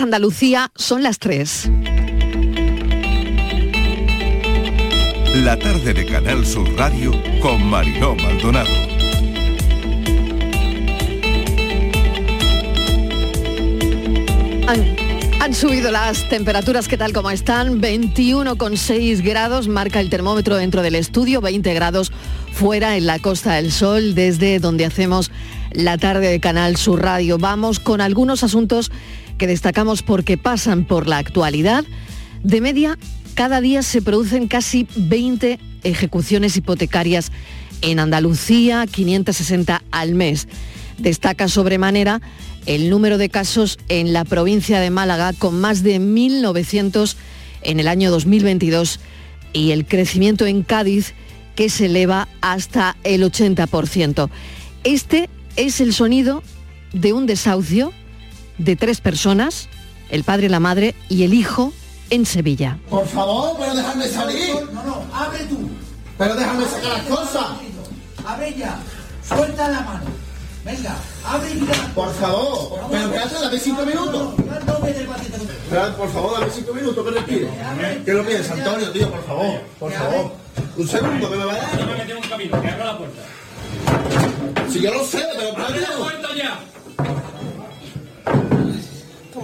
Andalucía son las 3. La tarde de Canal Sur Radio con Mariló Maldonado. Han, han subido las temperaturas, ¿qué tal como están? 21,6 grados marca el termómetro dentro del estudio, 20 grados fuera en la Costa del Sol, desde donde hacemos la tarde de Canal Sur Radio. Vamos con algunos asuntos que destacamos porque pasan por la actualidad. De media, cada día se producen casi 20 ejecuciones hipotecarias en Andalucía, 560 al mes. Destaca sobremanera el número de casos en la provincia de Málaga, con más de 1.900 en el año 2022, y el crecimiento en Cádiz, que se eleva hasta el 80%. Este es el sonido de un desahucio de tres personas, el padre, la madre y el hijo, en Sevilla. Por favor, pero déjame salir. No, no, abre tú. Pero déjame sacar las cosas. Abre ya. Suelta la mano. Venga, abre ya. Por favor. Pero ¿qué haces? Dame cinco minutos. Pero, por favor, dame cinco minutos que respire. ¿Qué lo pides, Antonio, tío? Por favor. Por favor. Un segundo que me va a dar. No me tengo un camino, que abra la puerta. Si yo lo sé, pero ¡Abre la puerta ya!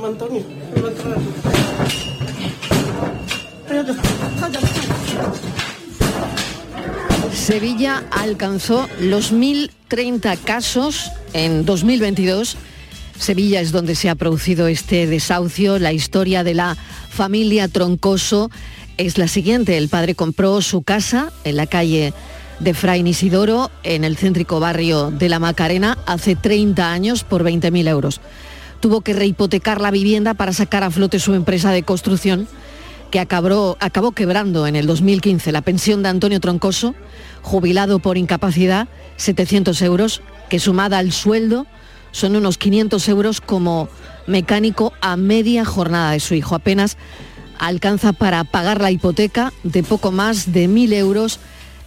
Antonio. Sevilla alcanzó los 1.030 casos en 2022. Sevilla es donde se ha producido este desahucio. La historia de la familia Troncoso es la siguiente. El padre compró su casa en la calle de Fray Isidoro, en el céntrico barrio de La Macarena, hace 30 años por 20.000 euros. Tuvo que rehipotecar la vivienda para sacar a flote su empresa de construcción que acabó, acabó quebrando en el 2015. La pensión de Antonio Troncoso, jubilado por incapacidad, 700 euros, que sumada al sueldo son unos 500 euros como mecánico a media jornada de su hijo. Apenas alcanza para pagar la hipoteca de poco más de 1.000 euros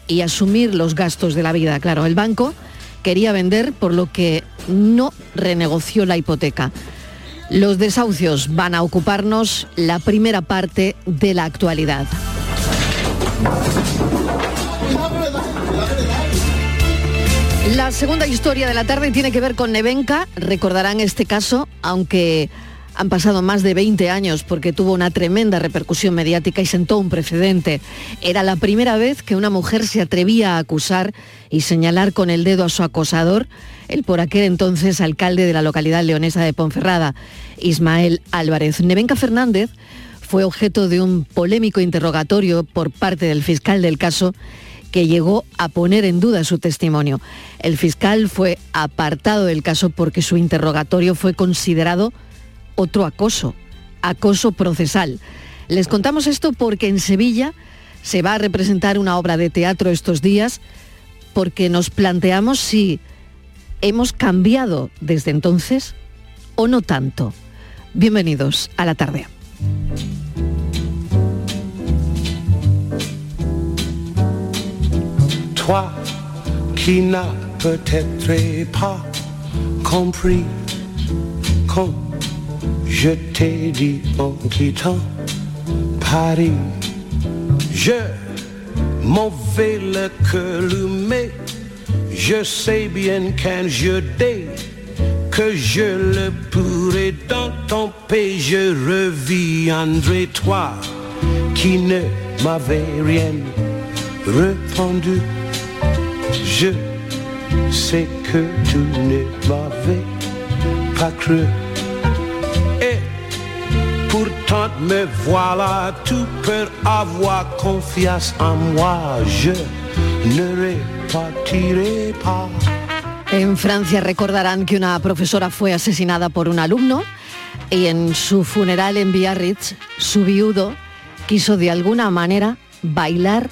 y asumir los gastos de la vida. Claro, el banco quería vender por lo que no renegoció la hipoteca. Los desahucios van a ocuparnos la primera parte de la actualidad. La segunda historia de la tarde tiene que ver con Nevenka. Recordarán este caso, aunque han pasado más de 20 años porque tuvo una tremenda repercusión mediática y sentó un precedente. Era la primera vez que una mujer se atrevía a acusar y señalar con el dedo a su acosador, el por aquel entonces alcalde de la localidad leonesa de Ponferrada, Ismael Álvarez. Nevenka Fernández fue objeto de un polémico interrogatorio por parte del fiscal del caso que llegó a poner en duda su testimonio. El fiscal fue apartado del caso porque su interrogatorio fue considerado otro acoso, acoso procesal. Les contamos esto porque en Sevilla se va a representar una obra de teatro estos días porque nos planteamos si hemos cambiado desde entonces o no tanto. Bienvenidos a la tarde. Toi qui n'as peut-être pas compris quand je t'ai dit en quittant Paris, je m'en vais le cœur je sais bien qu'un jour dès que je le pourrai dans ton pays, je reviendrai toi qui ne m'avais rien répondu. Je sais que tu ne m'avais pas cru. Et pourtant me voilà, tu peux avoir confiance en moi. Je ne pas. En Francia recordarán que una profesora fue asesinada por un alumno y en su funeral en Biarritz, su viudo quiso de alguna manera bailar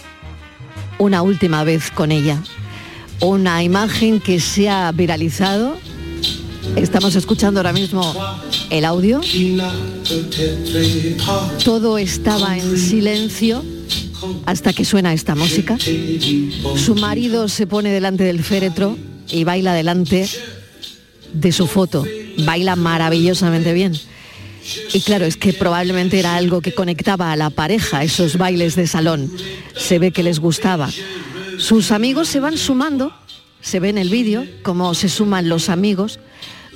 una última vez con ella. Una imagen que se ha viralizado. Estamos escuchando ahora mismo el audio. Todo estaba en silencio hasta que suena esta música. Su marido se pone delante del féretro y baila delante de su foto. Baila maravillosamente bien. Y claro, es que probablemente era algo que conectaba a la pareja, esos bailes de salón. Se ve que les gustaba. Sus amigos se van sumando, se ve en el vídeo cómo se suman los amigos,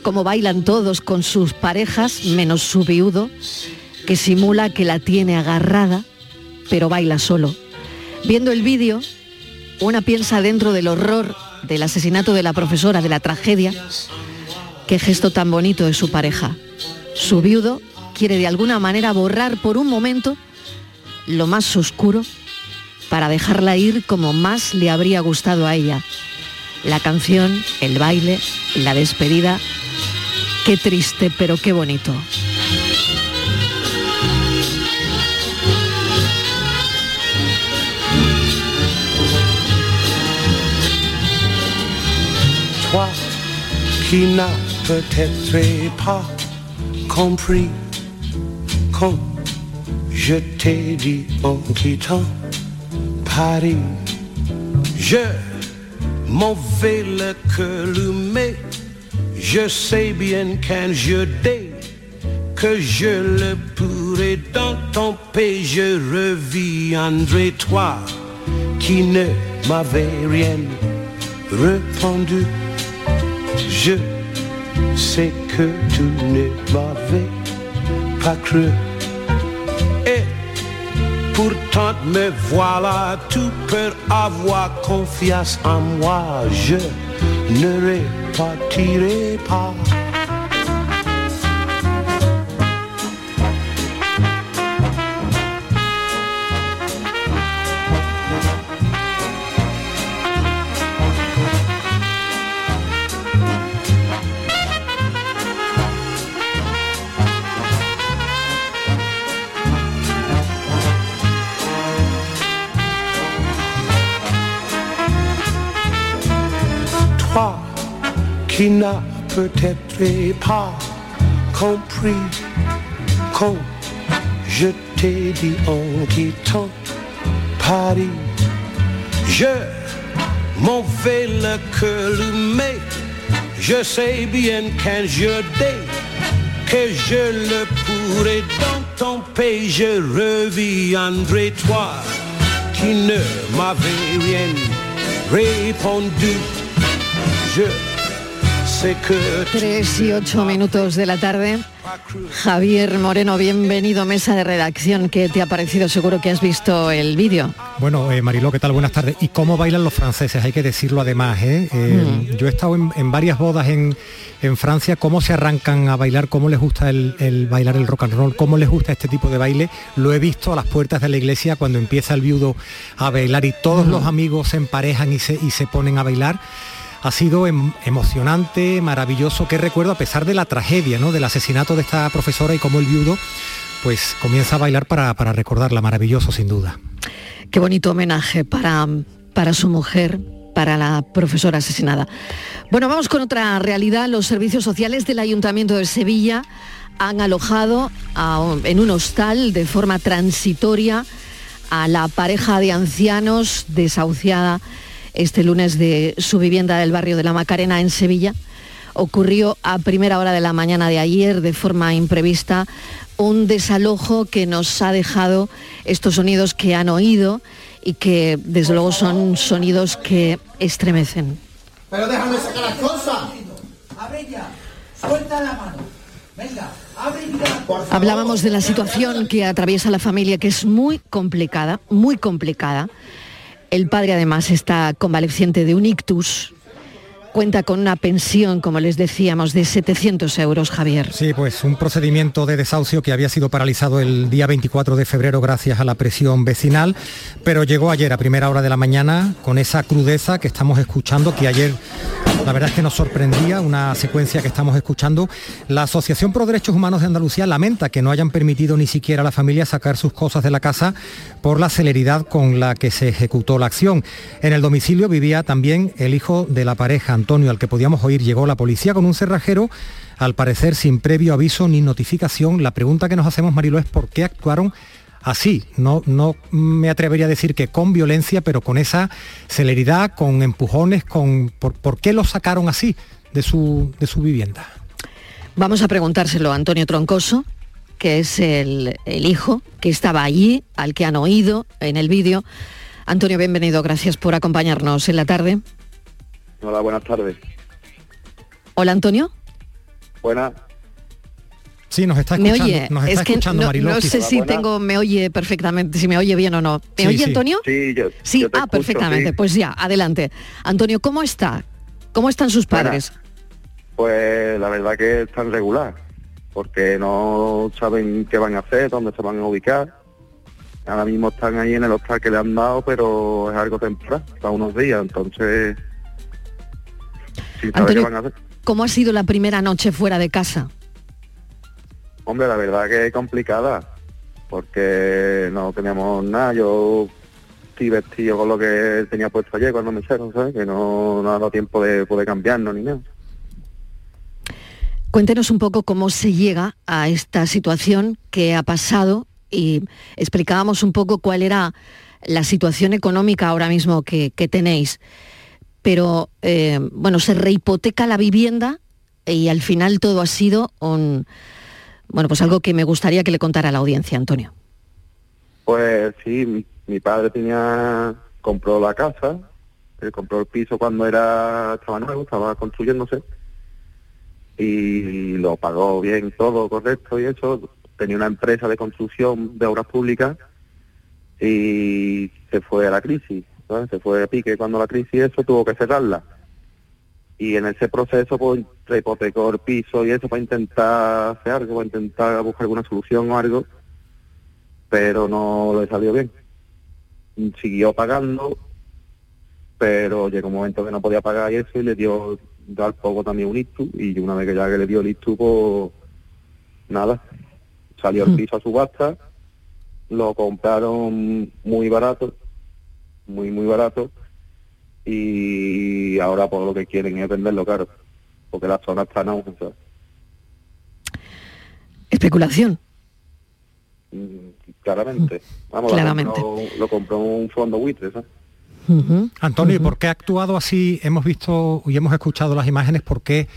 cómo bailan todos con sus parejas, menos su viudo, que simula que la tiene agarrada, pero baila solo. Viendo el vídeo, una piensa dentro del horror del asesinato de la profesora, de la tragedia, qué gesto tan bonito de su pareja. Su viudo quiere de alguna manera borrar por un momento lo más oscuro para dejarla ir como más le habría gustado a ella. La canción, el baile, la despedida, qué triste pero qué bonito. Toi qui n'as peut-être pas compris quand je t'ai dit en quittant Paris, je m'en vais le mais je sais bien qu'un jour dès que je le pourrai dans ton pays, je reviendrai toi qui ne m'avais rien répondu. Je sais que tu ne m'avais pas cru. Et pourtant me voilà, tu peux avoir confiance en moi. Je ne repartirai pas. N'as peut-être pas compris quand je t'ai dit en quittant Paris, je m'en vais le cœur mais je sais bien qu'un jour dès que je le pourrai dans ton pays, je reviendrai toi qui ne m'avais rien répondu. Je 3 y 8 minutos de la tarde. Javier Moreno, bienvenido, mesa de redacción. ¿Qué te ha parecido? Seguro que has visto el vídeo. Bueno, eh, Mariló, ¿qué tal? Buenas tardes. ¿Y cómo bailan los franceses? Hay que decirlo además. ¿eh? Eh, Yo he estado en, en varias bodas en, en Francia, cómo se arrancan a bailar, cómo les gusta el, el bailar el rock and roll, cómo les gusta este tipo de baile. Lo he visto a las puertas de la iglesia cuando empieza el viudo a bailar y todos los amigos se emparejan y se, y se ponen a bailar. Ha sido em- emocionante, maravilloso, que recuerdo a pesar de la tragedia, ¿no? Del asesinato de esta profesora y cómo el viudo pues comienza a bailar para, para recordarla, maravilloso sin duda. Qué bonito homenaje para, para su mujer, para la profesora asesinada. Bueno, vamos con otra realidad. Los servicios sociales del Ayuntamiento de Sevilla han alojado en un hostal de forma transitoria a la pareja de ancianos desahuciada este lunes de su vivienda del barrio de la Macarena en Sevilla. Ocurrió a primera hora de la mañana de ayer de forma imprevista un desalojo que nos ha dejado estos sonidos que han oído y que desde luego son sonidos que estremecen. Pero déjame sacar las cosas. Abre ya. Suelta la mano. Venga. Hablábamos de la situación que atraviesa la familia, que es muy complicada, muy complicada. El padre además está convaleciente de un ictus. Cuenta con una pensión, como les decíamos, de 700 euros, Javier. Sí, pues un procedimiento de desahucio que había sido paralizado el día 24 de febrero gracias a la presión vecinal, pero llegó ayer a primera hora de la mañana con esa crudeza que estamos escuchando, que ayer la verdad es que nos sorprendía, una secuencia que estamos escuchando. La Asociación Pro Derechos Humanos de Andalucía lamenta que no hayan permitido ni siquiera a la familia sacar sus cosas de la casa por la celeridad con la que se ejecutó la acción. En el domicilio vivía también el hijo de la pareja, Antonio, al que podíamos oír. Llegó la policía con un cerrajero, al parecer sin previo aviso ni notificación. La pregunta que nos hacemos, Marilo, es por qué actuaron así. No, no me atrevería a decir que con violencia, pero con esa celeridad, con empujones, con por, ¿por qué lo sacaron así de su, de su vivienda. Vamos a preguntárselo a Antonio Troncoso, que es el, el hijo que estaba allí, al que han oído en el vídeo. Antonio, bienvenido, gracias por acompañarnos en la tarde. Hola, buenas tardes. Hola, Antonio. Buenas. Sí, nos está ¿Me escuchando, oye? nos está es que escuchando no, Mariló, no quizá. sé si tengo, me oye perfectamente, si me oye bien o no. ¿Me Sí, oye, sí. Antonio? Sí, yo, Sí, yo te ah, escucho, perfectamente. sí. Pues ya, adelante. Antonio, ¿cómo está? ¿Cómo están sus padres? Pues la verdad que están regular, porque no saben qué van a hacer, dónde se van a ubicar. Ahora mismo están ahí en el hostal que le han dado, pero es algo temporal, para unos días, entonces... Qué van a hacer. ¿cómo ha sido la primera noche fuera de casa? Hombre, la verdad que es complicada, porque no teníamos nada. Yo estoy vestido con lo que tenía puesto ayer cuando me echaron, ¿sabes? Que no, no ha dado tiempo de poder cambiarnos ni nada. Cuéntenos un poco cómo se llega a esta situación que ha pasado y explicábamos un poco cuál era la situación económica ahora mismo que, tenéis. Pero, eh, bueno, se rehipoteca la vivienda y al final todo ha sido un, bueno, pues algo que me gustaría que le contara a la audiencia, Antonio. Pues sí, mi, mi padre tenía compró la casa, él compró el piso cuando era estaba nuevo, estaba construyéndose y lo pagó bien todo correcto y eso. Tenía una empresa de construcción de obras públicas y se fue a la crisis, se fue a pique cuando la crisis eso tuvo que cerrarla. Y en ese proceso pues hipotecó el piso y eso para intentar hacer algo, para intentar buscar alguna solución o algo pero no le salió bien. Siguió pagando, pero llegó un momento que no podía pagar y eso y le dio al poco también un ictus y una vez que ya que le dio el ictus, pues nada, salió el Mm. piso a subasta, lo compraron muy barato, muy muy barato y ahora por lo que quieren es venderlo caro, porque la zona está en. Especulación. Mm, Claramente. Vamos, Claramente. Lo, compró, lo compró un fondo buitre, ¿sabes? Antonio, ¿y por qué ha actuado así? Hemos visto y hemos escuchado las imágenes, ¿por qué,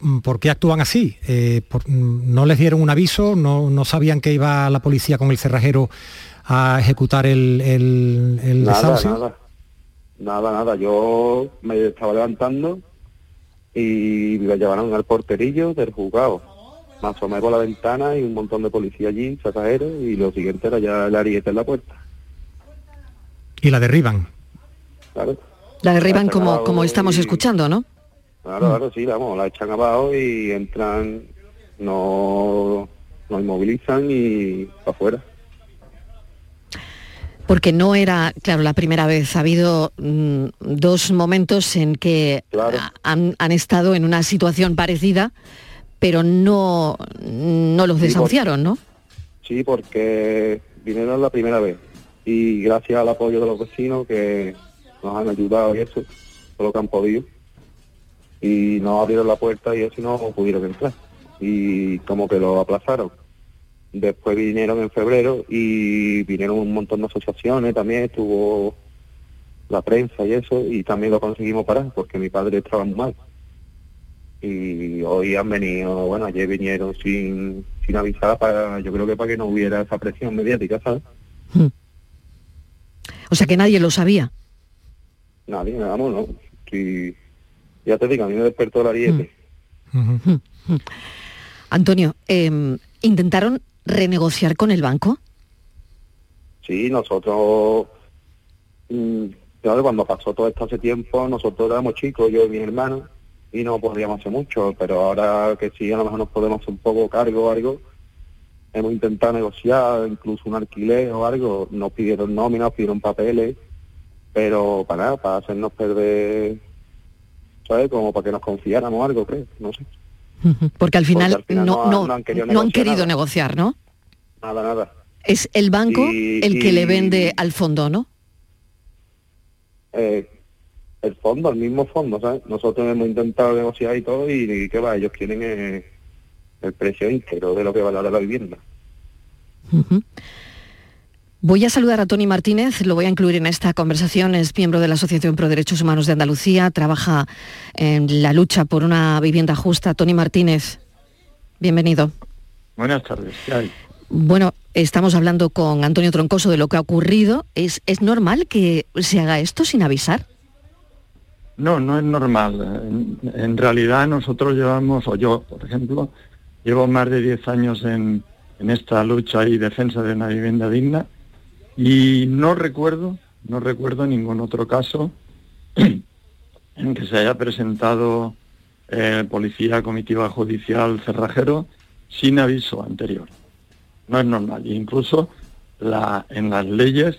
mm, por qué actúan así? Eh, por- mm, ¿No les dieron un aviso? ¿No, ¿No sabían que iba la policía con el cerrajero a ejecutar el, el, el Nada, desahucio? nada. Nada, nada. Yo me estaba levantando y me llevaron al porterillo del juzgado. Me asomé por la ventana y un montón de policía allí, sacajeros, y lo siguiente era ya el ariete en la puerta. Y la derriban. ¿sabes? La derriban como, como estamos y- escuchando, ¿no? Claro, claro, sí, vamos, la echan abajo y entran, no, nos inmovilizan y para afuera. Porque no era, claro, la primera vez. Ha habido mm, dos momentos en que Claro. han, han estado en una situación parecida, pero no, no los Sí, desahuciaron, ¿no? Sí, porque vinieron la primera vez y gracias al apoyo de los vecinos que nos han ayudado y eso, todo lo que han podido, y nos abrieron la puerta y eso no pudieron entrar. Y como que lo aplazaron. Después vinieron en febrero y vinieron un montón de asociaciones también, estuvo la prensa y eso, y también lo conseguimos parar porque mi padre estaba muy mal. Y hoy han venido, bueno, ayer vinieron sin, sin avisar, para, yo creo que para que no hubiera esa presión mediática, ¿sabes? Mm. O sea que nadie lo sabía. Nadie, vamos, no. Sí, ya te digo, a mí me despertó el ariete. Ujú. Antonio, em, ¿intentaron renegociar con el banco? Sí, nosotros, mm, claro, cuando pasó todo esto hace tiempo, nosotros éramos chicos, yo y mis hermanos, y no podíamos hacer mucho, pero ahora que sí, a lo mejor nos podemos hacer un poco cargo o algo, hemos intentado negociar, incluso un alquiler o algo, nos pidieron nóminas, pidieron papeles, pero para nada, para hacernos perder, ¿sabes? Como para que nos confiáramos algo, creo, no sé. Porque al final, al final no, no no, han- querido no han negociar querido nada. negociar, ¿no? Nada, nada. Es el banco Y- el que le vende al fondo, ¿no? eh, el fondo, el mismo fondo, ¿sabes? Nosotros hemos intentado negociar y todo y, y que va, ellos quieren eh, el precio íntegro de lo que valora la vivienda. Voy a saludar a Tony Martínez, lo voy a incluir en esta conversación, es miembro de la Asociación Pro Derechos Humanos de Andalucía, trabaja en la lucha por una vivienda justa. Tony Martínez, bienvenido. Buenas tardes, ¿qué hay? Bueno, estamos hablando con Antonio Troncoso de lo que ha ocurrido. ¿Es, ¿Es normal que se haga esto sin avisar? No, no es normal. En, en realidad nosotros llevamos, o yo, por ejemplo, llevo más de 10 años en, en esta lucha y defensa de una vivienda digna y no recuerdo, no recuerdo ningún otro caso en que se haya presentado eh, policía, comitiva judicial, cerrajero, sin aviso anterior. No es normal. E incluso la, en las leyes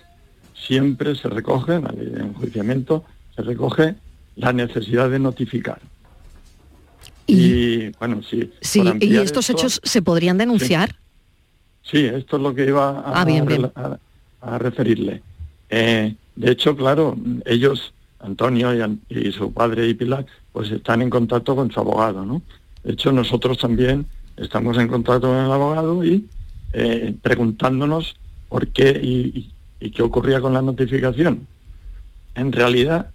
siempre se recoge, en la ley de enjuiciamiento, se recoge la necesidad de notificar. Y, bueno, sí. Sí, y estos esto- hechos se podrían denunciar. Sí, esto es lo que iba a, Ah, bien, bien. a- a referirle. Eh, de hecho, claro, ellos, Antonio y, y su padre y Pilar, pues están en contacto con su abogado, ¿no? De hecho, nosotros también estamos en contacto con el abogado y eh, preguntándonos por qué y, y- y qué ocurría con la notificación. En realidad,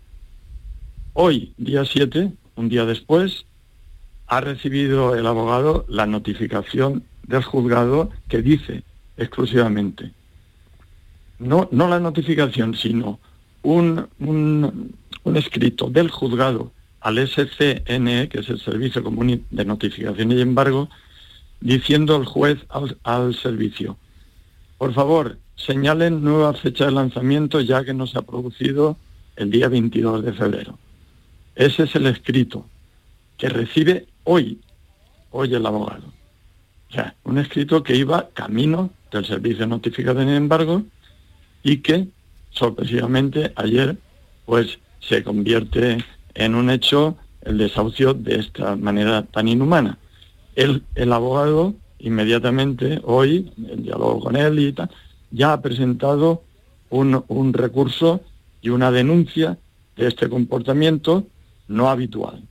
hoy, día 7, un día después, ha recibido el abogado la notificación del juzgado que dice exclusivamente, no, no la notificación, sino un, un, escrito del juzgado al SCNE, que es el Servicio Común de Notificación y Embargo, diciendo el juez al, al servicio, por favor, señalen nueva fecha de lanzamiento ya que no se ha producido el día 22 de febrero. Ese es el escrito que recibe hoy, hoy el abogado. O sea, un escrito que iba camino del servicio de notificación y embargo y que sorpresivamente ayer pues se convierte en un hecho el desahucio de esta manera tan inhumana. El, el abogado inmediatamente hoy, en diálogo con él y tal, ya ha presentado un, un recurso y una denuncia de este comportamiento no habitual.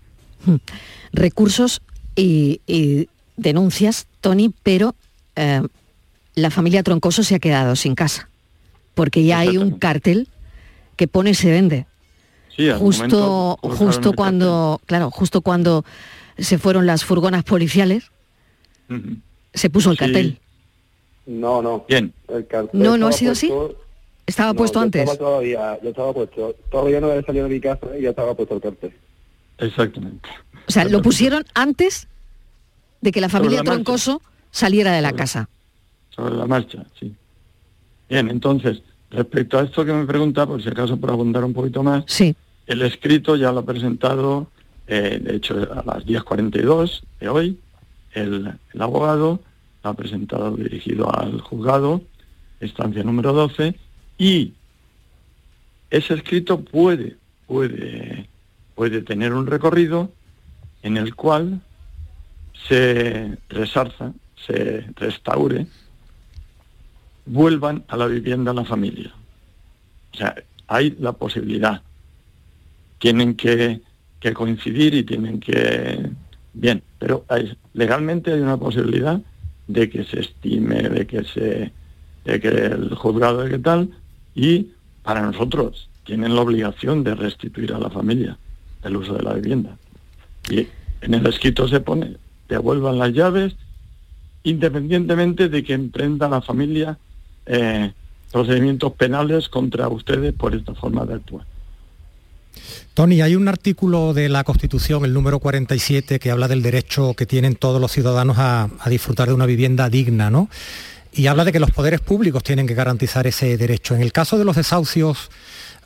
Recursos y, y denuncias, Tony, pero eh, la familia Troncoso se ha quedado sin casa. Porque ya hay un cartel que pone se vende. Sí, Justo, momento justo cuando, claro, justo cuando se fueron las furgonas policiales, Ujú. se puso el Sí. cartel. No, no. Bien. El cartel No, no ha sido puesto- Estaba no, puesto yo antes. Estaba todavía, yo estaba puesto. Todavía no había salido de mi casa y ya estaba puesto el cartel. Exactamente. O sea, lo pusieron antes de que la Sobre familia la marcha. Troncoso saliera de la casa. sobre la marcha, sí. Bien, entonces, respecto a esto que me pregunta, por si acaso por abundar un poquito más, Sí. el escrito ya lo ha presentado, eh, de hecho, a las 10.42 de hoy, el, el abogado lo ha presentado dirigido al juzgado, estancia número 12, y ese escrito puede, puede, puede tener un recorrido en el cual se resarza, se restaure, vuelvan a la vivienda la familia. O sea, hay la posibilidad. Tienen que, que coincidir y tienen que... Bien, pero hay- legalmente hay una posibilidad de que se estime, de que se de que el juzgado de qué tal y para nosotros tienen la obligación de restituir a la familia el uso de la vivienda. Y en el escrito se pone, devuelvan las llaves independientemente de que emprenda la familia eh, procedimientos penales contra ustedes por esta forma de actuar. Tony, hay un artículo de la Constitución, el número 47, que habla del derecho que tienen todos los ciudadanos a, a disfrutar de una vivienda digna, ¿no? Y habla de que los poderes públicos tienen que garantizar ese derecho. En el caso de los desahucios,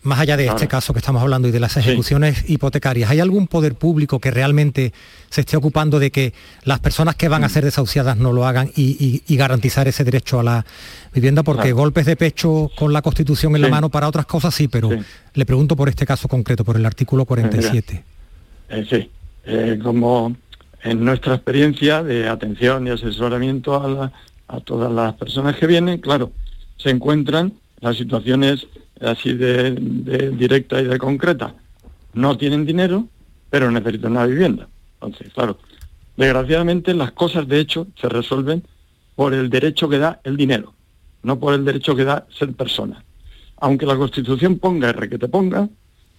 más allá de este caso que estamos hablando y de las ejecuciones hipotecarias, ¿hay algún poder público que realmente se esté ocupando de que las personas que van a ser desahuciadas no lo hagan y, y- y garantizar ese derecho a la vivienda? Porque Claro. golpes de pecho con la Constitución en la mano para otras cosas sí, pero Sí. le pregunto por este caso concreto, por el artículo 47. Eh, sí, eh, como en nuestra experiencia de atención y asesoramiento a, la- a todas las personas que vienen, claro, se encuentran las situaciones así de, directa y de concreta. No tienen dinero, pero necesitan una vivienda. Entonces, claro, desgraciadamente las cosas de hecho se resuelven por el derecho que da el dinero, no por el derecho que da ser persona. Aunque la Constitución ponga R que te ponga,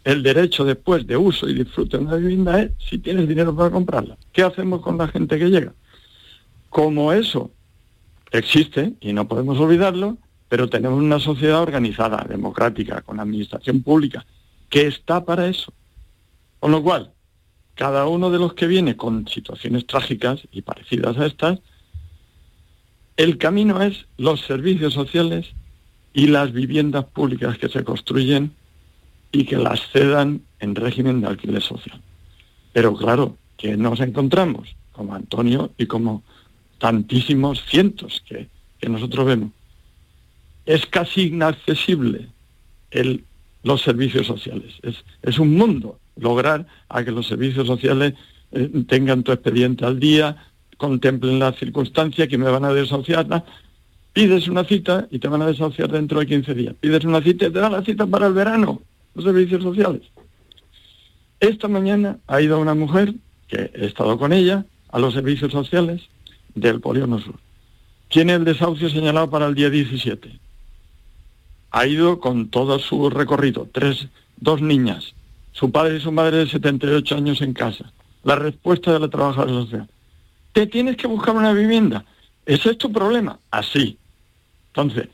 el derecho después de uso y disfrute de una vivienda es si tienes dinero para comprarla. ¿Qué hacemos con la gente que llega? Como eso existe y no podemos olvidarlo, pero tenemos una sociedad organizada, democrática, con administración pública, que está para eso. Con lo cual, cada uno de los que viene con situaciones trágicas y parecidas a estas, el camino es los servicios sociales y las viviendas públicas que se construyen y que las cedan en régimen de alquiler social. Pero claro, que nos encontramos, como Antonio y como tantísimos cientos que, nosotros vemos, es casi inaccesible los servicios sociales. Es, es, un mundo lograr a que los servicios sociales eh, tengan tu expediente al día, contemplen las circunstancias que me van a desahuciar. Pides una cita y te van a desahuciar dentro de 15 días. Pides una cita y te dan la cita para el verano, los servicios sociales. Esta mañana ha ido una mujer, que he estado con ella, a los servicios sociales del Polígono Sur. Tiene el desahucio señalado para el día 17. Ha ido con todo su recorrido, tres, dos niñas, su padre y su madre de 78 años en casa. La respuesta de la trabajadora social te tienes que buscar una vivienda. Ese es tu problema. Así. Entonces,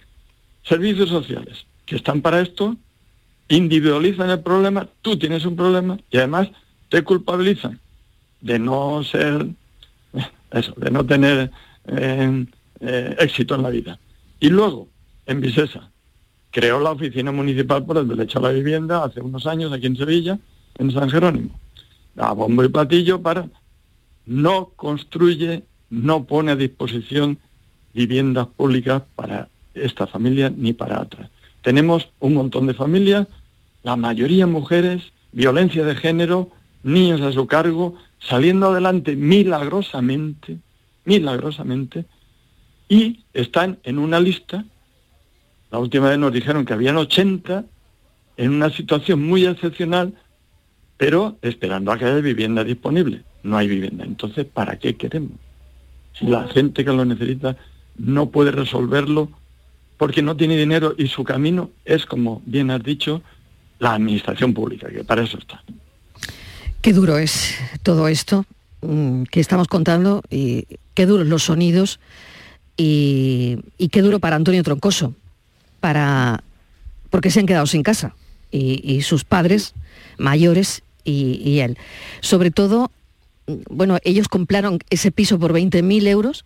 servicios sociales que están para esto, individualizan el problema, tú tienes un problema y además te culpabilizan de no ser, eso, de no tener eh, eh, éxito en la vida. Y luego, en Vicesa, creó la oficina municipal por el derecho a la vivienda hace unos años aquí en Sevilla, en San Jerónimo. A bombo y platillo para no construye, no pone a disposición viviendas públicas para esta familia ni para otras. Tenemos un montón de familias, la mayoría mujeres, violencia de género, niños a su cargo, saliendo adelante milagrosamente, milagrosamente, y están en una lista, la última vez nos dijeron que habían 80, en una situación muy excepcional, pero esperando a que haya vivienda disponible no hay vivienda. Entonces, ¿para qué queremos? Si la gente que lo necesita no puede resolverlo porque no tiene dinero y su camino es, como bien has dicho, la administración pública, que para eso está. Qué duro es todo esto mm, que estamos contando y qué duros los sonidos y, qué duro para Antonio Troncoso, para, porque se han quedado sin casa y, sus padres mayores y, y, él. Sobre todo bueno, ellos compraron ese piso por 20.000 euros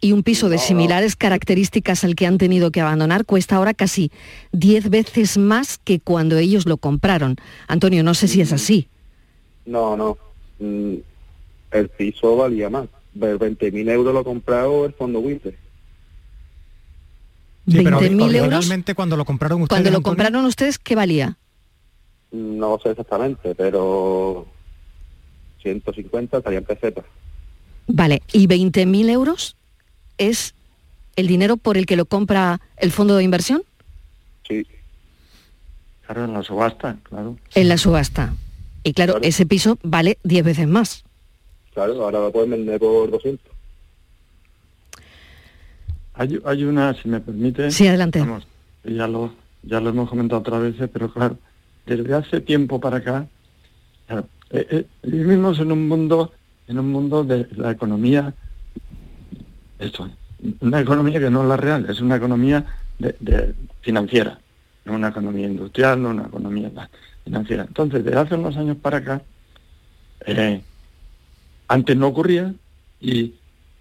y un piso de similares características al que han tenido que abandonar cuesta ahora casi 10 veces más que cuando ellos lo compraron. Antonio, no sé si es así. No, no. Mm, el piso valía más. 20.000 euros lo comprado el fondo Winter. Sí, ¿20.000 euros? Realmente cuando lo compraron ustedes. Cuando lo compraron ustedes, ¿qué valía? No sé exactamente, pero 150 estarían pesetas. Vale, ¿y 20.000 euros es el dinero por el que lo compra el fondo de inversión? Sí. Claro, en la subasta, claro. En la subasta. Y claro, ese piso vale 10 veces más. Claro, ahora lo pueden vender por 200. Hay, hay una, si me permite... Sí, adelante. ya lo, ya lo hemos comentado otras veces, pero claro, desde hace tiempo para acá, eh, eh, vivimos en un mundo, en un mundo de la economía, esto, una economía que no es la real, es una economía de, financiera, no una economía industrial, no una economía financiera. Entonces, desde hace unos años para acá, eh, antes no ocurría y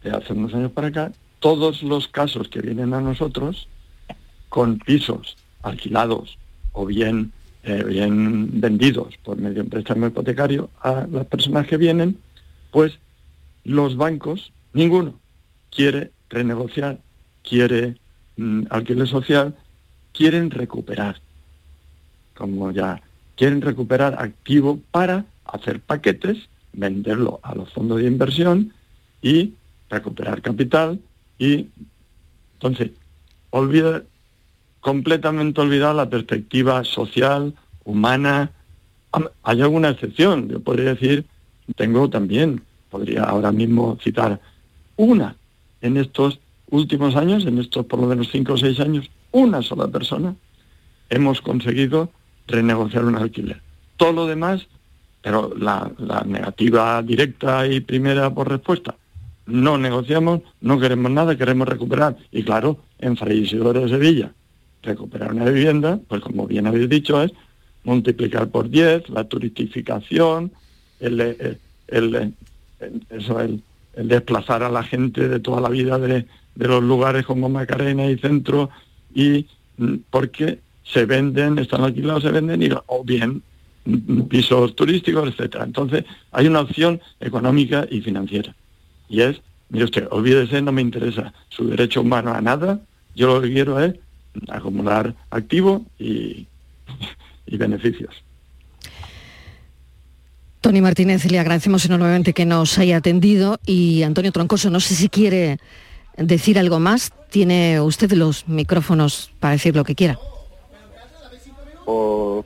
de hace unos años para acá, todos los casos que vienen a nosotros con pisos alquilados o bien eh, bien vendidos por medio de préstamo hipotecario a las personas que vienen, pues los bancos, ninguno, quiere renegociar, quiere mm, alquiler social, quieren recuperar, como ya quieren recuperar activo para hacer paquetes, venderlo a los fondos de inversión y recuperar capital y entonces olvida completamente olvidada la perspectiva social, humana. Hay alguna excepción, yo podría decir, tengo también, podría ahora mismo citar una en estos últimos años, en estos por lo menos cinco o seis años, una sola persona, hemos conseguido renegociar un alquiler. Todo lo demás, pero la, la negativa directa y primera por respuesta, no negociamos, no queremos nada, queremos recuperar. Y claro, en Fray Isidoro de Sevilla, recuperar una vivienda, pues como bien habéis dicho, es multiplicar por 10 la turistificación, el, el, eso, el, desplazar a la gente de toda la vida de, de los lugares como Macarena y Centro, y mm, porque se venden, están alquilados, se venden, y, o bien mm, pisos turísticos, etcétera. Entonces, hay una opción económica y financiera. Y es, mire usted, olvídese, no me interesa su derecho humano a nada, yo lo que quiero es acumular activos y, y beneficios. Tony Martínez, le agradecemos enormemente que nos haya atendido y Antonio Troncoso, no sé si quiere decir algo más. Tiene usted los micrófonos para decir lo que quiera. Pues,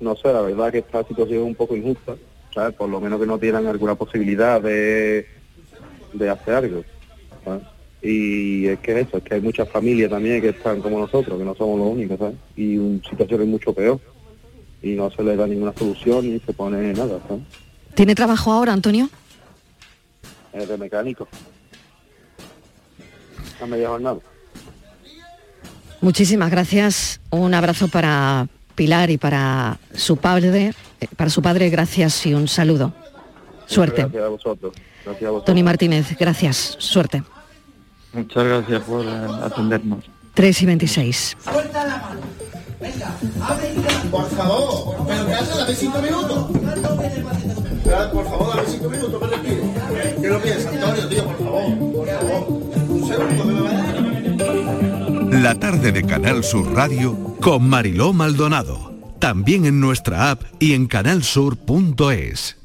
no sé, la verdad que esta situación es un poco injusta, ¿sabes? Por lo menos que no tienen alguna posibilidad de, de hacer algo. Y es que eso, es que hay muchas familias también que están como nosotros, que no somos los únicos, ¿sabes? Y una situación es mucho peor. Y no se le da ninguna solución ni se pone nada, ¿sabes? ¿Tiene trabajo ahora, Antonio? Es de mecánico. A media jornada. Muchísimas gracias. Un abrazo para Pilar y para su padre, eh, para su padre, gracias y un saludo. Suerte. Gracias a vosotros. Gracias. Tony Martínez, gracias. Suerte. Muchas gracias por eh, atendernos. 3 y 26. Suelta la mano. Venga, abre Por favor, pero que hace dame cinco minutos. Claro, Por favor, dame cinco minutos, que respire. ¿Qué lo piensas, Antonio, tío? Por favor, por favor. Un segundo, que me va a. La tarde de Canal Sur Radio con Mariló Maldonado. También en nuestra app y en canalsur.es.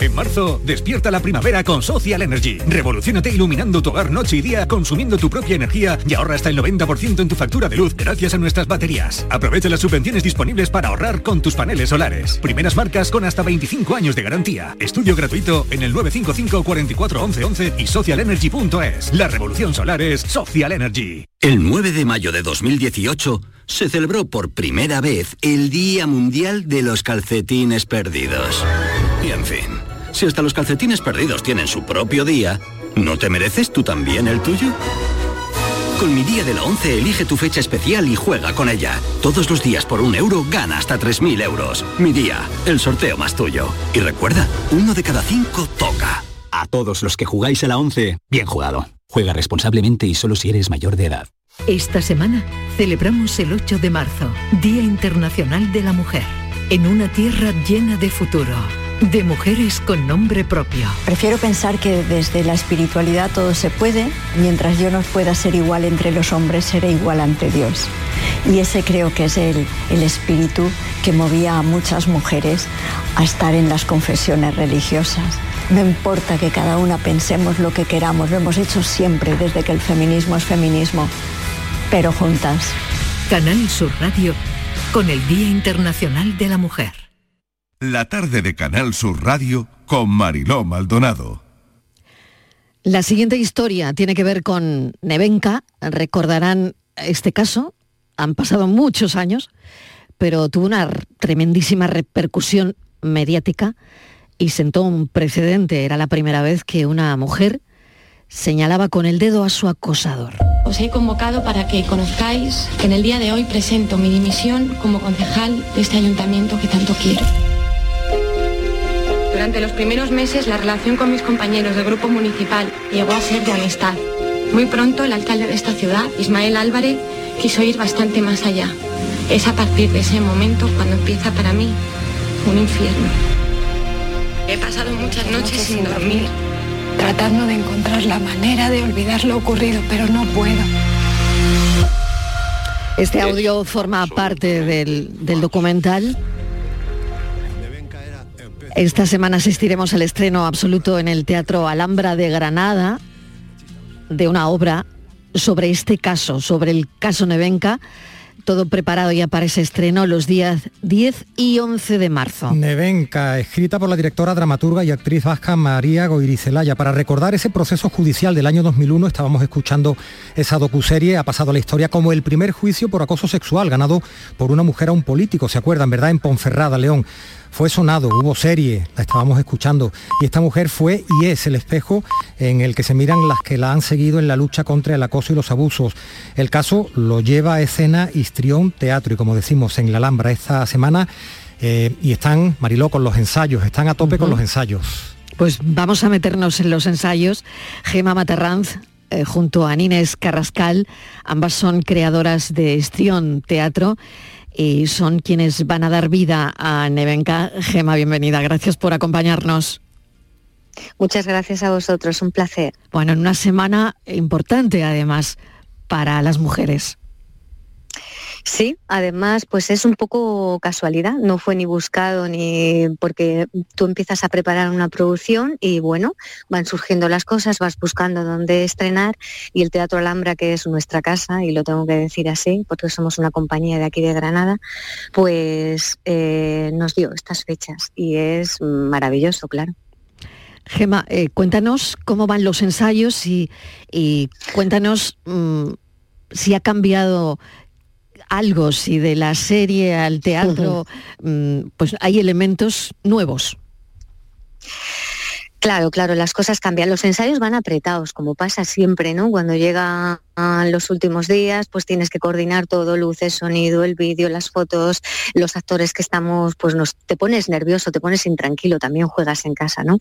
En marzo, despierta la primavera con Social Energy. Revolucionate iluminando tu hogar noche y día, consumiendo tu propia energía y ahorra hasta el 90% en tu factura de luz gracias a nuestras baterías. Aprovecha las subvenciones disponibles para ahorrar con tus paneles solares. Primeras marcas con hasta 25 años de garantía. Estudio gratuito en el 955 44 11 11 y socialenergy.es. La revolución solar es Social Energy. El 9 de mayo de 2018 se celebró por primera vez el Día Mundial de los Calcetines Perdidos. Y en fin, si hasta los calcetines perdidos tienen su propio día, ¿no te mereces tú también el tuyo? Con mi día de la 11 elige tu fecha especial y juega con ella. Todos los días por un euro gana hasta 3.000 euros. Mi día, el sorteo más tuyo. Y recuerda, uno de cada cinco toca. A todos los que jugáis a la 11, bien jugado. Juega responsablemente y solo si eres mayor de edad. Esta semana celebramos el 8 de marzo, Día Internacional de la Mujer, en una tierra llena de futuro, de mujeres con nombre propio. Prefiero pensar que desde la espiritualidad todo se puede, mientras yo no pueda ser igual entre los hombres, seré igual ante Dios. Y ese creo que es el, el espíritu que movía a muchas mujeres a estar en las confesiones religiosas. No importa que cada una pensemos lo que queramos, lo hemos hecho siempre desde que el feminismo es feminismo, pero juntas. Canal Sur Radio con el Día Internacional de la Mujer. La tarde de Canal Sur Radio con Mariló Maldonado. La siguiente historia tiene que ver con Nevenka. Recordarán este caso. Han pasado muchos años, pero tuvo una tremendísima repercusión mediática y sentó un precedente. Era la primera vez que una mujer señalaba con el dedo a su acosador. Os he convocado para que conozcáis que en el día de hoy presento mi dimisión como concejal de este ayuntamiento que tanto quiero. Durante los primeros meses la relación con mis compañeros del grupo municipal llegó a ser de amistad. Muy pronto el alcalde de esta ciudad, Ismael Álvarez, quiso ir bastante más allá. Es a partir de ese momento cuando empieza para mí un infierno. He pasado muchas noches sin dormir, tratando de encontrar la manera de olvidar lo ocurrido, pero no puedo. Este audio forma parte del, del documental. Esta semana asistiremos al estreno absoluto en el Teatro Alhambra de Granada de una obra sobre este caso, sobre el caso Nevenka, todo preparado ya para ese estreno los días 10 y 11 de marzo. Nevenka, escrita por la directora, dramaturga y actriz vasca María Goirizelaya. Para recordar ese proceso judicial del año 2001, estábamos escuchando esa docuserie, ha pasado la historia como el primer juicio por acoso sexual ganado por una mujer a un político, ¿se acuerdan, verdad? En Ponferrada, León fue sonado, hubo serie, la estábamos escuchando, y esta mujer fue y es el espejo en el que se miran las que la han seguido en la lucha contra el acoso y los abusos. El caso lo lleva a escena Histrión Teatro y como decimos en la Alhambra esta semana, eh, y están, Mariló, con los ensayos, están a tope con los ensayos. Pues vamos a meternos en los ensayos. Gema Materranz, eh, junto a Nines Carrascal, ambas son creadoras de Histrión Teatro y son quienes van a dar vida a Nevenka. Gema, bienvenida. Gracias por acompañarnos. Muchas gracias a vosotros, un placer. Bueno, en una semana importante además para las mujeres. Sí, además, pues es un poco casualidad, no fue ni buscado ni porque tú empiezas a preparar una producción y bueno, van surgiendo las cosas, vas buscando dónde estrenar y el Teatro Alhambra, que es nuestra casa, y lo tengo que decir así, porque somos una compañía de aquí de Granada, pues eh, nos dio estas fechas y es maravilloso, claro. Gema, eh, cuéntanos cómo van los ensayos y, cuéntanos mm, si ha cambiado algo, si de la serie al teatro, mm, pues hay elementos nuevos. Claro, claro, las cosas cambian. Los ensayos van apretados, como pasa siempre, ¿no? Cuando llegan los últimos días, pues tienes que coordinar todo, luces, sonido, el vídeo, las fotos, los actores que estamos, pues nos, te pones nervioso, te pones intranquilo, también juegas en casa, ¿no?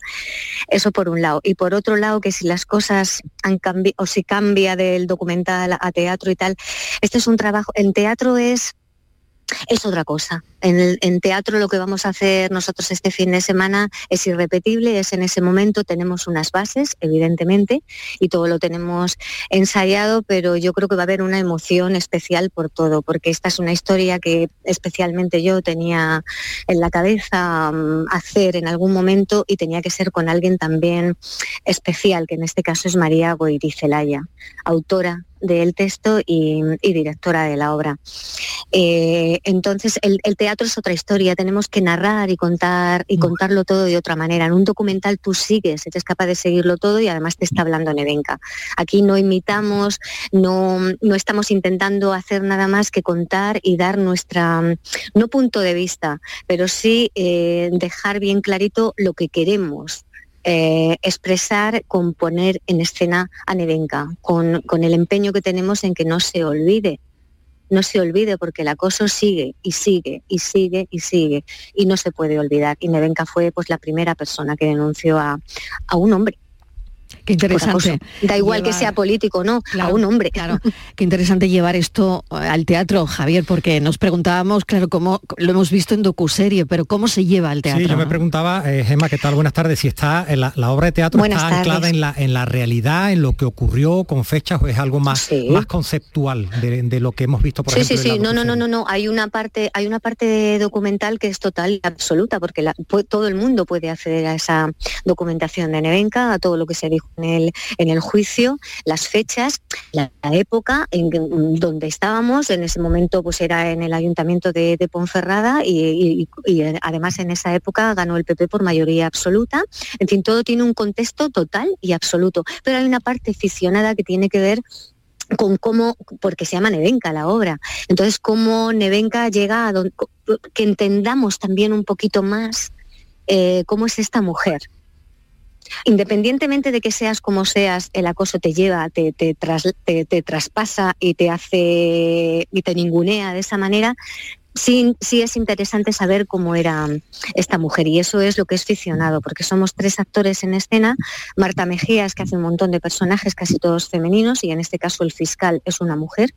Eso por un lado. Y por otro lado, que si las cosas han cambiado, o si cambia del documental a teatro y tal, este es un trabajo, el teatro es es otra cosa. En, teatro lo que vamos a hacer nosotros este fin de semana es irrepetible, es en ese momento, tenemos unas bases, evidentemente, y todo lo tenemos ensayado, pero yo creo que va a haber una emoción especial por todo, porque esta es una historia que especialmente yo tenía en la cabeza mm, hacer en algún momento y tenía que ser con alguien también especial, que en este caso es María Goirizelaya, autora del texto y, directora de la obra. Eh, entonces, el, teatro es otra historia, tenemos que narrar y contar y mm. contarlo todo de otra manera. En un documental tú sigues, eres capaz de seguirlo todo y además te está hablando Nevenka. Aquí no imitamos, no, no estamos intentando hacer nada más que contar y dar nuestra, no punto de vista, pero sí eh, dejar bien clarito lo que queremos eh, expresar, con poner en escena a Nevenka, con, el empeño que tenemos en que no se olvide no se olvide porque el acoso sigue y sigue y sigue y sigue y no se puede olvidar. Y Nevenka fue pues la primera persona que denunció a un hombre Qué interesante. Da igual que sea político, ¿no? a un hombre. Claro. Qué interesante llevar esto eh, al teatro, Javier, porque nos preguntábamos, claro, cómo lo hemos visto en docuserie, pero cómo se lleva al teatro. Sí, yo me preguntaba, eh, Gemma, ¿qué tal? Buenas tardes. Si está en la, obra de teatro está anclada en la, en la realidad, en lo que ocurrió con fechas, o es algo más, más conceptual de, lo que hemos visto por ejemplo. Sí, sí, sí. No, no, no, no, no. Hay una parte, hay una parte documental que es total y absoluta, porque todo el mundo puede acceder a esa documentación de Nevenka, a todo lo que se dijo en el, juicio, las fechas, la, época en donde estábamos, en ese momento pues era en el ayuntamiento de, Ponferrada y, además en esa época ganó el PP por mayoría absoluta. En fin, todo tiene un contexto total y absoluto, pero hay una parte ficcionada que tiene que ver con cómo, porque se llama Nevenka la obra, entonces cómo Nevenka llega a que entendamos también un poquito más eh, cómo es esta mujer, Independientemente de que seas como seas, el acoso te lleva, te, te, traspasa y te hace y te ningunea de esa manera, sí, sí es interesante saber cómo era esta mujer y eso es lo que es ficcionado, porque somos tres actores en escena, Marta Mejías, que hace un montón de personajes, casi todos femeninos, y en este caso el fiscal es una mujer.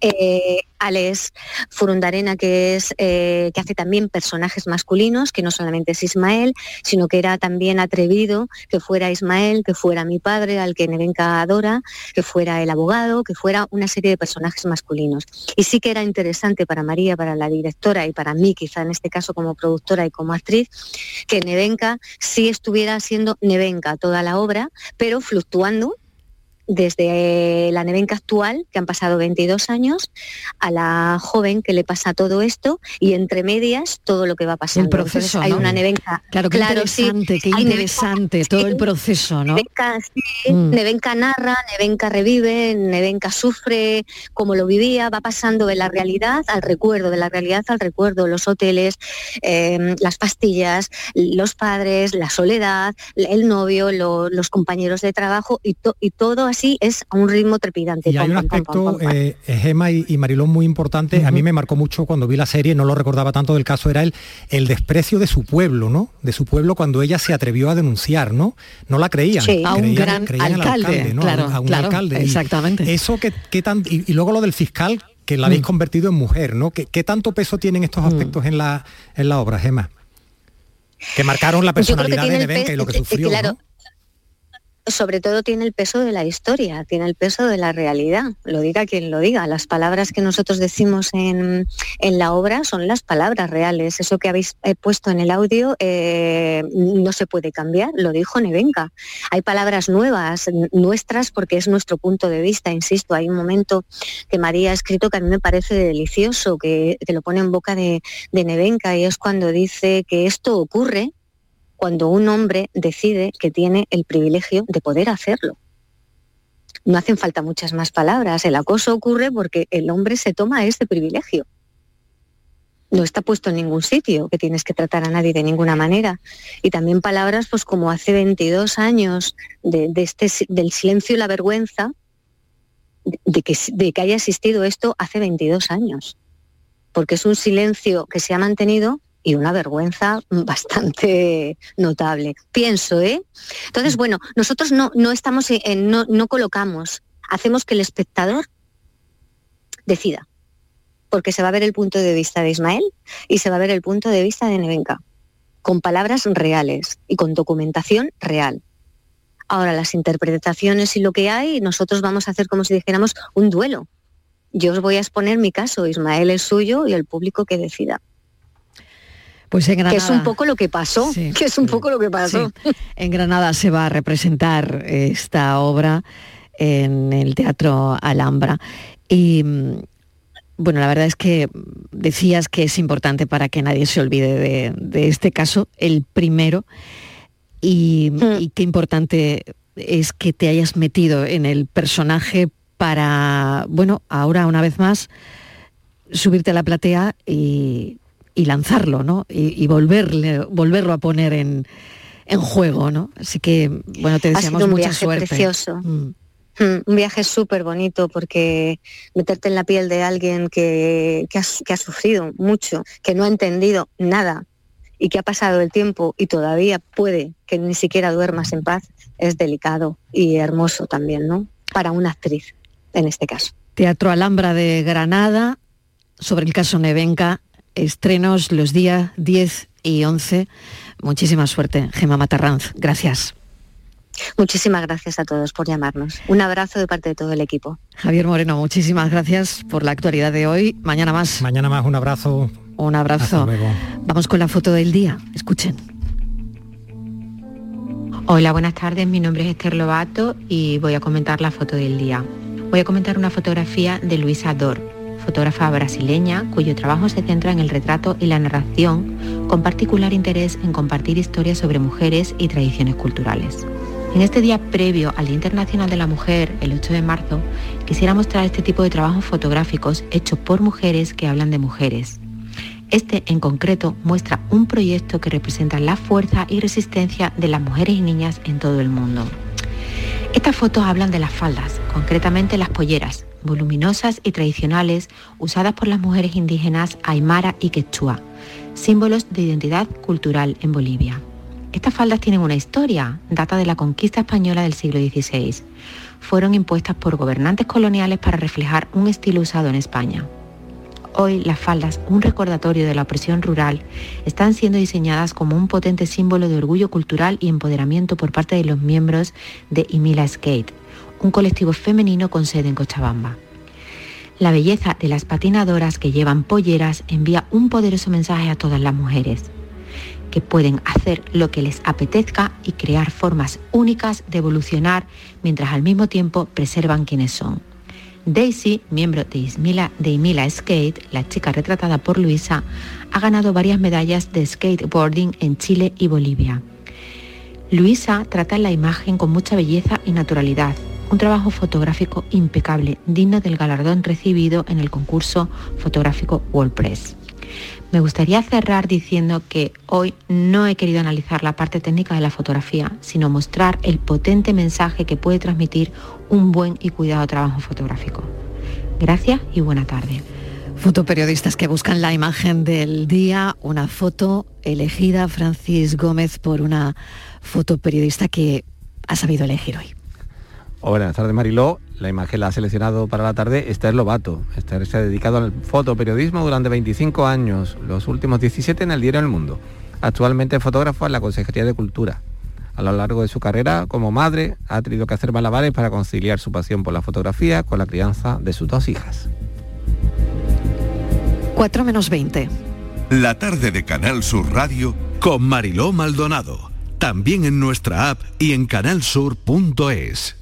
Eh, Alex Furundarena, que, es, eh, que hace también personajes masculinos, que no solamente es Ismael, sino que era también atrevido que fuera Ismael, que fuera mi padre, al que Nevenka adora, que fuera el abogado, que fuera una serie de personajes masculinos. Y sí que era interesante para María, para la directora y para mí, quizá en este caso como productora y como actriz, que Nevenka sí estuviera siendo Nevenka toda la obra, pero fluctuando desde la Nevenka actual, que han pasado 22 años, a la joven que le pasa todo esto y entre medias todo lo que va pasando. El proceso, Entonces, hay ¿no? una Nevenka. Claro, qué interesante, qué Hay interesante todo el proceso, ¿no? Nevenka, sí, Mm. Narra, Nevenka revive, Nevenka sufre como lo vivía, va pasando de la realidad al recuerdo, de la realidad al recuerdo, los hoteles, eh, las pastillas, los padres, la soledad, el novio, lo- los compañeros de trabajo y, to- y todo así es a un ritmo trepidante. Y hay un aspecto, pam. eh, Gema y, y Marilón, muy importante. A mí me marcó mucho cuando vi la serie, no lo recordaba tanto del caso, era el, el desprecio de su pueblo, ¿no? De su pueblo cuando ella se atrevió a denunciar, ¿no? No la creían. Sí. A un creían- gran creían al alcalde, ¿no? claro, a, un- claro, alcalde. Y exactamente. Eso que, que tan, y, y luego lo del fiscal, que la habéis Mm. convertido en mujer, ¿no? ¿Qué, qué tanto peso tienen estos aspectos en, la, en la obra, Gema? Que marcaron la personalidad de Nevenka y lo que pe- eh, sufrió, claro, ¿no? Sobre todo tiene el peso de la historia, tiene el peso de la realidad, lo diga quien lo diga. Las palabras que nosotros decimos en, en la obra son las palabras reales. Eso que habéis eh, puesto en el audio eh, no se puede cambiar, lo dijo Nevenka. Hay palabras nuevas, nuestras, porque es nuestro punto de vista, insisto. Hay un momento que María ha escrito que a mí me parece delicioso, que, que lo pone en boca de, de Nevenka, y es cuando dice que esto ocurre cuando un hombre decide que tiene el privilegio de poder hacerlo. No hacen falta muchas más palabras. El acoso ocurre porque el hombre se toma ese privilegio. No está puesto en ningún sitio que tienes que tratar a nadie de ninguna manera. Y también palabras pues como hace 22 años de, este, del silencio y la vergüenza de que, de que haya existido esto hace 22 años. Porque es un silencio que se ha mantenido y una vergüenza bastante notable. Pienso, ¿eh? Entonces, bueno, nosotros no, no estamos en- no, no colocamos, hacemos que el espectador decida. Porque se va a ver el punto de vista de Ismael y se va a ver el punto de vista de Nevenka, con palabras reales y con documentación real. Ahora, las interpretaciones y lo que hay, nosotros vamos a hacer como si dijéramos un duelo. Yo os voy a exponer mi caso, Ismael es suyo y el público que decida. Pues en Granada. Que es un poco lo que pasó, que es un poco lo que pasó. Sí. En Granada se va a representar esta obra en el Teatro Alhambra. Y mm, bueno, la verdad es que decías que es importante para que nadie se olvide de, de este caso, el primero, y, Hmm. y qué importante es que te hayas metido en el personaje para, bueno, ahora una vez más, subirte a la platea y, y lanzarlo, ¿no? Y, y volverle, volverlo a poner en, en juego, ¿no? Así que, bueno, te Ha deseamos sido un mucha viaje suerte. precioso. Mm. Mm, Un viaje súper bonito porque meterte en la piel de alguien que, que ha, que ha sufrido mucho, que no ha entendido nada y que ha pasado el tiempo y todavía puede que ni siquiera duermas en paz, es delicado y hermoso también, ¿no? Para una actriz, en este caso. Teatro Alhambra de Granada, sobre el caso Nevenka, estrenos los días 10 y 11. Muchísima suerte, Gema Matarranz. Gracias. Muchísimas gracias a todos por llamarnos. Un abrazo de parte de todo el equipo. Javier Moreno, muchísimas gracias por la actualidad de hoy. Mañana más. Mañana más, un abrazo. Un abrazo. Hasta luego. Vamos con la foto del día. Escuchen. Hola, buenas tardes. Mi nombre es Esther Lobato y voy a comentar la foto del día. Voy a comentar una fotografía de Luisa Dor, fotógrafa brasileña cuyo trabajo se centra en el retrato y la narración, con particular interés en compartir historias sobre mujeres y tradiciones culturales. En este día previo al Día Internacional de la Mujer, el 8 de marzo, quisiera mostrar este tipo de trabajos fotográficos hechos por mujeres que hablan de mujeres. Este en concreto muestra un proyecto que representa la fuerza y resistencia de las mujeres y niñas en todo el mundo. Estas fotos hablan de las faldas, concretamente las polleras, voluminosas y tradicionales usadas por las mujeres indígenas aymara y quechua, símbolos de identidad cultural en Bolivia. Estas faldas tienen una historia, data de la conquista española del siglo XVI. Fueron impuestas por gobernantes coloniales para reflejar un estilo usado en España. Hoy las faldas, un recordatorio de la opresión rural, están siendo diseñadas como un potente símbolo de orgullo cultural y empoderamiento por parte de los miembros de Imila Skate, un colectivo femenino con sede en Cochabamba. La belleza de las patinadoras que llevan polleras envía un poderoso mensaje a todas las mujeres. que pueden hacer lo que les apetezca y crear formas únicas de evolucionar mientras al mismo tiempo preservan quienes son. Daisy, miembro de Ismila, de Skate, la chica retratada por Luisa, ha ganado varias medallas de skateboarding en Chile y Bolivia. Luisa trata la imagen con mucha belleza y naturalidad, un trabajo fotográfico impecable, digno del galardón recibido en el concurso fotográfico WordPress. Me gustaría cerrar diciendo que hoy no he querido analizar la parte técnica de la fotografía, sino mostrar el potente mensaje que puede transmitir un buen y cuidado trabajo fotográfico. Gracias y buena tarde. Fotoperiodistas que buscan la imagen del día, una foto elegida, Francis Gómez, por una fotoperiodista que ha sabido elegir hoy. Buenas tardes Mariló. La imagen la ha seleccionado para la tarde Esther Lobato. Esther se ha dedicado al fotoperiodismo durante 25 años, los últimos 17 en el diario El Mundo. Actualmente es fotógrafo en la Consejería de Cultura. A lo largo de su carrera como madre ha tenido que hacer malabares para conciliar su pasión por la fotografía con la crianza de sus dos hijas. 4 menos 20. La tarde de Canal Sur Radio con Mariló Maldonado. También en nuestra app y en canalsur.es.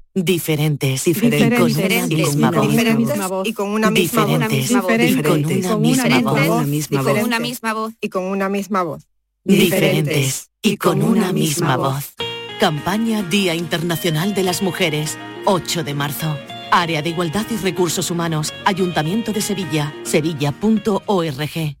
Diferentes, diferentes, con una misma voz. y con una misma voz. Diferentes, con una misma voz. y con una misma voz. Diferentes y con una misma voz. Campaña Día Internacional de las Mujeres, 8 de marzo. Área de Igualdad y Recursos Humanos, Ayuntamiento de Sevilla, sevilla.org.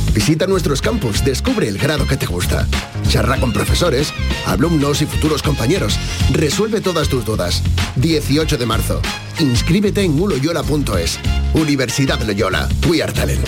Visita nuestros campus, descubre el grado que te gusta. Charla con profesores, alumnos y futuros compañeros. Resuelve todas tus dudas. 18 de marzo. Inscríbete en uloyola.es. Universidad Loyola. We are talent.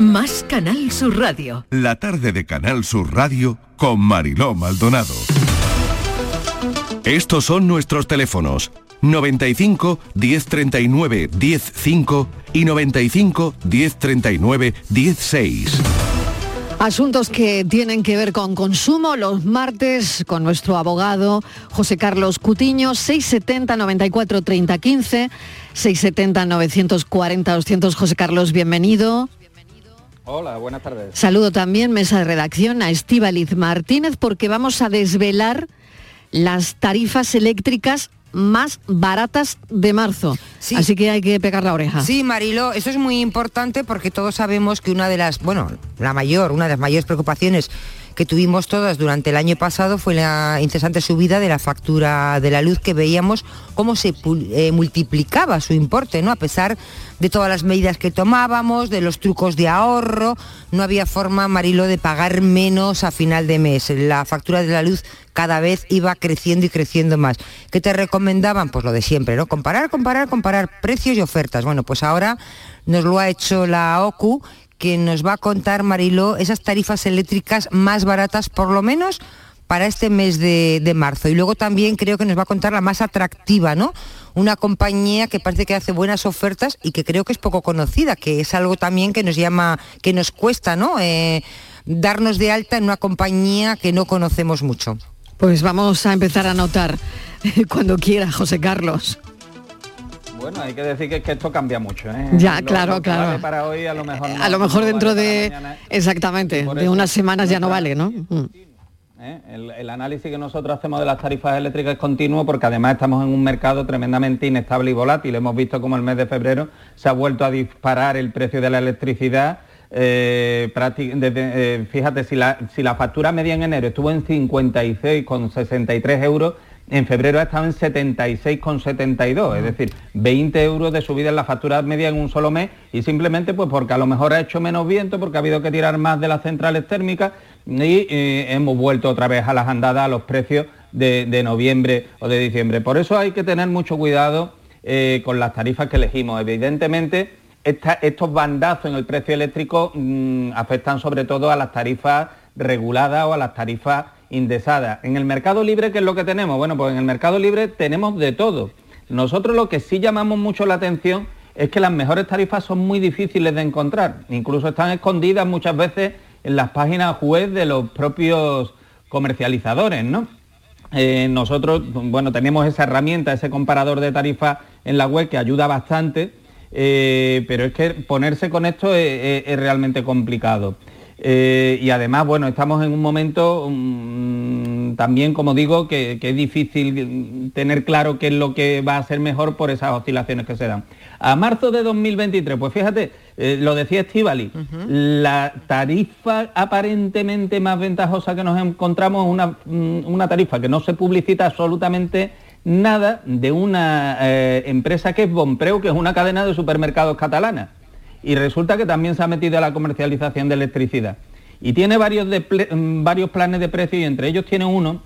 Más Canal Sur Radio. La tarde de Canal Sur Radio con Mariló Maldonado. Estos son nuestros teléfonos 95 1039 105 y 95 1039 16. Asuntos que tienen que ver con consumo los martes con nuestro abogado José Carlos Cutiño, 670 94 30 15, 670 940 200. José Carlos, bienvenido. Hola, buenas tardes. Saludo también, mesa de redacción, a Estíbaliz Martínez, porque vamos a desvelar las tarifas eléctricas más baratas de marzo. Así que hay que pegar la oreja. Sí, Marilo, eso es muy importante porque todos sabemos que una de las, bueno, la mayor, una de las mayores preocupaciones que tuvimos todas durante el año pasado fue la incesante subida de la factura de la luz que veíamos cómo se eh, multiplicaba su importe, ¿no? A pesar de todas las medidas que tomábamos, de los trucos de ahorro, no había forma, Marilo, de pagar menos a final de mes. La factura de la luz cada vez iba creciendo y creciendo más. ¿Qué te recomendaban? Pues lo de siempre, ¿no? Comparar, comparar, comparar precios y ofertas. Bueno, pues ahora nos lo ha hecho la OCU que nos va a contar Mariló esas tarifas eléctricas más baratas, por lo menos para este mes de, marzo. Y luego también creo que nos va a contar la más atractiva, ¿no? Una compañía que parece que hace buenas ofertas y que creo que es poco conocida, que es algo también que nos llama, que nos cuesta, ¿no? Eh, darnos de alta en una compañía que no conocemos mucho. Pues vamos a empezar a notar cuando quiera, José Carlos. Bueno, hay que decir que, que esto cambia mucho. ¿eh? Ya, claro, claro. para hoy a lo mejor. a lo mejor dentro de, exactamente, de unas semanas ya no vale, ¿no? Mm. ¿eh? El, análisis que nosotros hacemos de las tarifas eléctricas es continuo porque además estamos en un mercado tremendamente inestable y volátil. Hemos visto como el mes de febrero se ha vuelto a disparar el precio de la electricidad. Eh, eh, fíjate, si la, si la factura media en enero estuvo en 56,63 euros, en febrero ha estado en 76,72, es decir, 20 euros de subida en la factura media en un solo mes y simplemente pues porque a lo mejor ha hecho menos viento, porque ha habido que tirar más de las centrales térmicas y eh, hemos vuelto otra vez a las andadas a los precios de, noviembre o de diciembre. Por eso hay que tener mucho cuidado eh, con las tarifas que elegimos. Evidentemente, estos bandazos en el precio eléctrico mm, afectan sobre todo a las tarifas reguladas o a las tarifas En el mercado libre, ¿qué es lo que tenemos? Bueno, pues en el mercado libre tenemos de todo. Nosotros lo que sí llamamos mucho la atención es que las mejores tarifas son muy difíciles de encontrar. Incluso están escondidas muchas veces en las páginas web de los propios comercializadores, ¿no? Eh, nosotros, bueno, tenemos esa herramienta, ese comparador de tarifas en la web que ayuda bastante, eh, pero es que ponerse con esto es, realmente complicado. Eh, y además, bueno, estamos en un momento mm, también, como digo, que, es difícil tener claro qué es lo que va a ser mejor por esas oscilaciones que se dan. A marzo de 2023, pues fíjate, eh, lo decía Estivali, la tarifa aparentemente más ventajosa que nos encontramos es una, mm, una, tarifa que no se publicita absolutamente nada de una eh, empresa que es Bompreu, que es una cadena de supermercados catalana. Y resulta que también se ha metido a la comercialización de electricidad. Y tiene varios, mm, varios planes de precio y entre ellos tiene uno,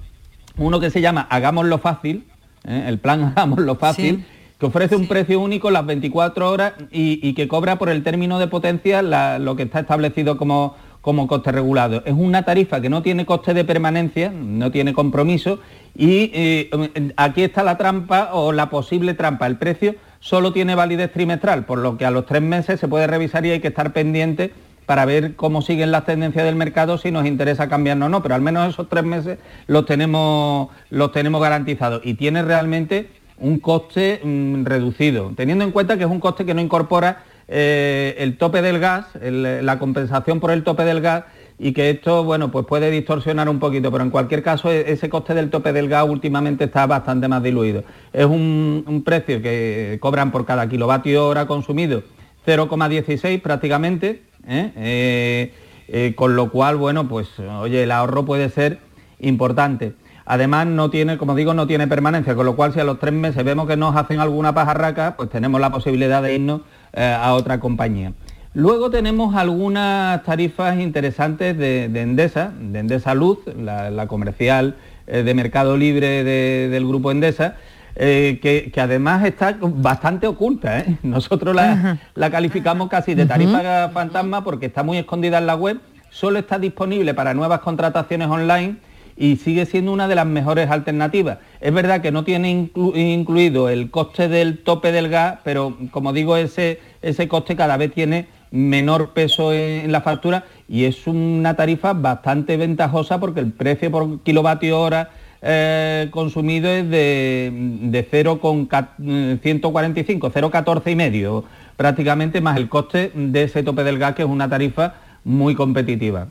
uno que se llama Hagámoslo fácil, ¿eh? el plan Hagámoslo fácil, que ofrece un precio único las 24 horas y, que cobra por el término de potencia lo que está establecido como, como coste regulado. Es una tarifa que no tiene coste de permanencia, no tiene compromiso y eh, aquí está la trampa o la posible trampa. El precio solo tiene validez trimestral, por lo que a los tres meses se puede revisar y hay que estar pendiente para ver cómo siguen las tendencias del mercado, si nos interesa cambiarnos o no, pero al menos esos tres meses los tenemos, los tenemos garantizados y tiene realmente un coste mm, reducido, teniendo en cuenta que es un coste que no incorpora eh, el tope del gas, la compensación por el tope del gas y que esto, bueno, pues puede distorsionar un poquito, pero en cualquier caso e, ese coste del tope del gas últimamente está bastante más diluido. Es un, precio que cobran por cada kilovatio hora consumido 0,16 prácticamente, ¿eh? Eh, con lo cual, bueno, pues oye, el ahorro puede ser importante. Además, no tiene, como digo, no tiene permanencia, con lo cual si a los tres meses vemos que nos hacen alguna pajarraca, pues tenemos la posibilidad de irnos a otra compañía. Luego tenemos algunas tarifas interesantes de, Endesa, de Endesa Luz, la, comercial eh, de mercado libre del grupo Endesa, eh, que, además está bastante oculta. Nosotros la, calificamos casi de tarifa fantasma porque está muy escondida en la web, solo está disponible para nuevas contrataciones online y sigue siendo una de las mejores alternativas. Es verdad que no tiene incluido el coste del tope del gas, pero como digo, ese, ese coste cada vez tiene menor peso en, la factura y es una tarifa bastante ventajosa porque el precio por kilovatio hora eh, consumido es de, de 0,145, 0,14 y medio prácticamente, más el coste de ese tope del gas que es una tarifa muy competitiva.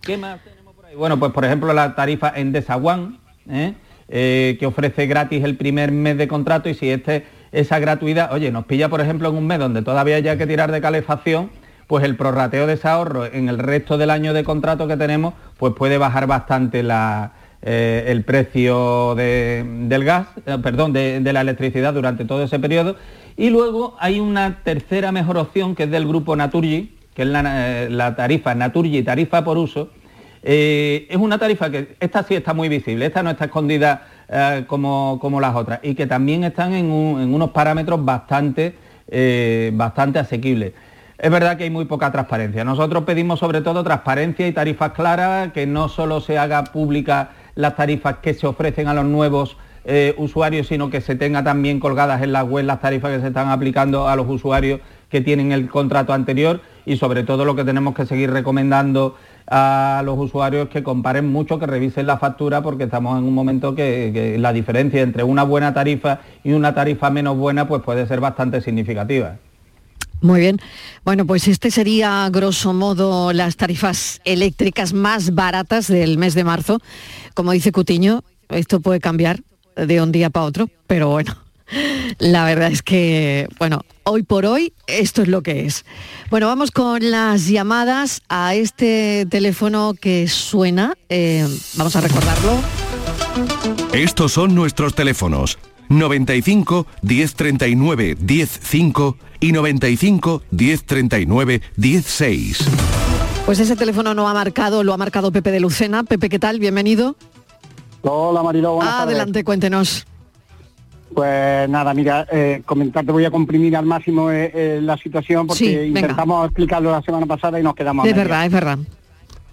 ¿Qué más? Bueno, pues por ejemplo la tarifa en Desaguán, ¿eh? Eh, que ofrece gratis el primer mes de contrato y si este, esa gratuidad, oye, nos pilla por ejemplo en un mes donde todavía hay que tirar de calefacción, pues el prorrateo de ese ahorro en el resto del año de contrato que tenemos, pues puede bajar bastante eh, el precio del gas, perdón, de, la electricidad durante todo ese periodo. Y luego hay una tercera mejor opción que es del grupo Naturgy, que es la, la tarifa Naturgy, tarifa por uso, eh, es una tarifa que esta sí está muy visible, esta no está escondida eh, como, las otras y que también están en, unos parámetros bastante, eh, bastante asequibles. es verdad que hay muy poca transparencia. Nosotros pedimos sobre todo transparencia y tarifas claras, que no solo se haga pública las tarifas que se ofrecen a los nuevos usuarios, sino que se tenga también colgadas en la web las tarifas que se están aplicando a los usuarios que tienen el contrato anterior y sobre todo lo que tenemos que seguir recomendando a los usuarios que comparen mucho, que revisen la factura, porque estamos en un momento que, la diferencia entre una buena tarifa y una tarifa menos buena pues puede ser bastante significativa. Muy bien. Bueno, pues este sería, grosso modo, las tarifas eléctricas más baratas del mes de marzo. Como dice Cutiño, esto puede cambiar de un día para otro, pero bueno, la verdad es que, bueno, hoy por hoy esto es lo que es. Bueno, vamos con las llamadas a este teléfono que suena. Eh, vamos a recordarlo. Estos son nuestros teléfonos. 95 1039 105 y 95 1039 16. Pues ese teléfono no ha marcado, lo ha marcado Pepe de Lucena. Pepe, ¿qué tal? Bienvenido. Hola Marilo, Adelante, cuéntenos. Pues nada, mira, eh, comentarte, voy a comprimir al máximo eh, eh, la situación porque intentamos explicarlo la semana pasada y nos quedamos. Es verdad, es verdad.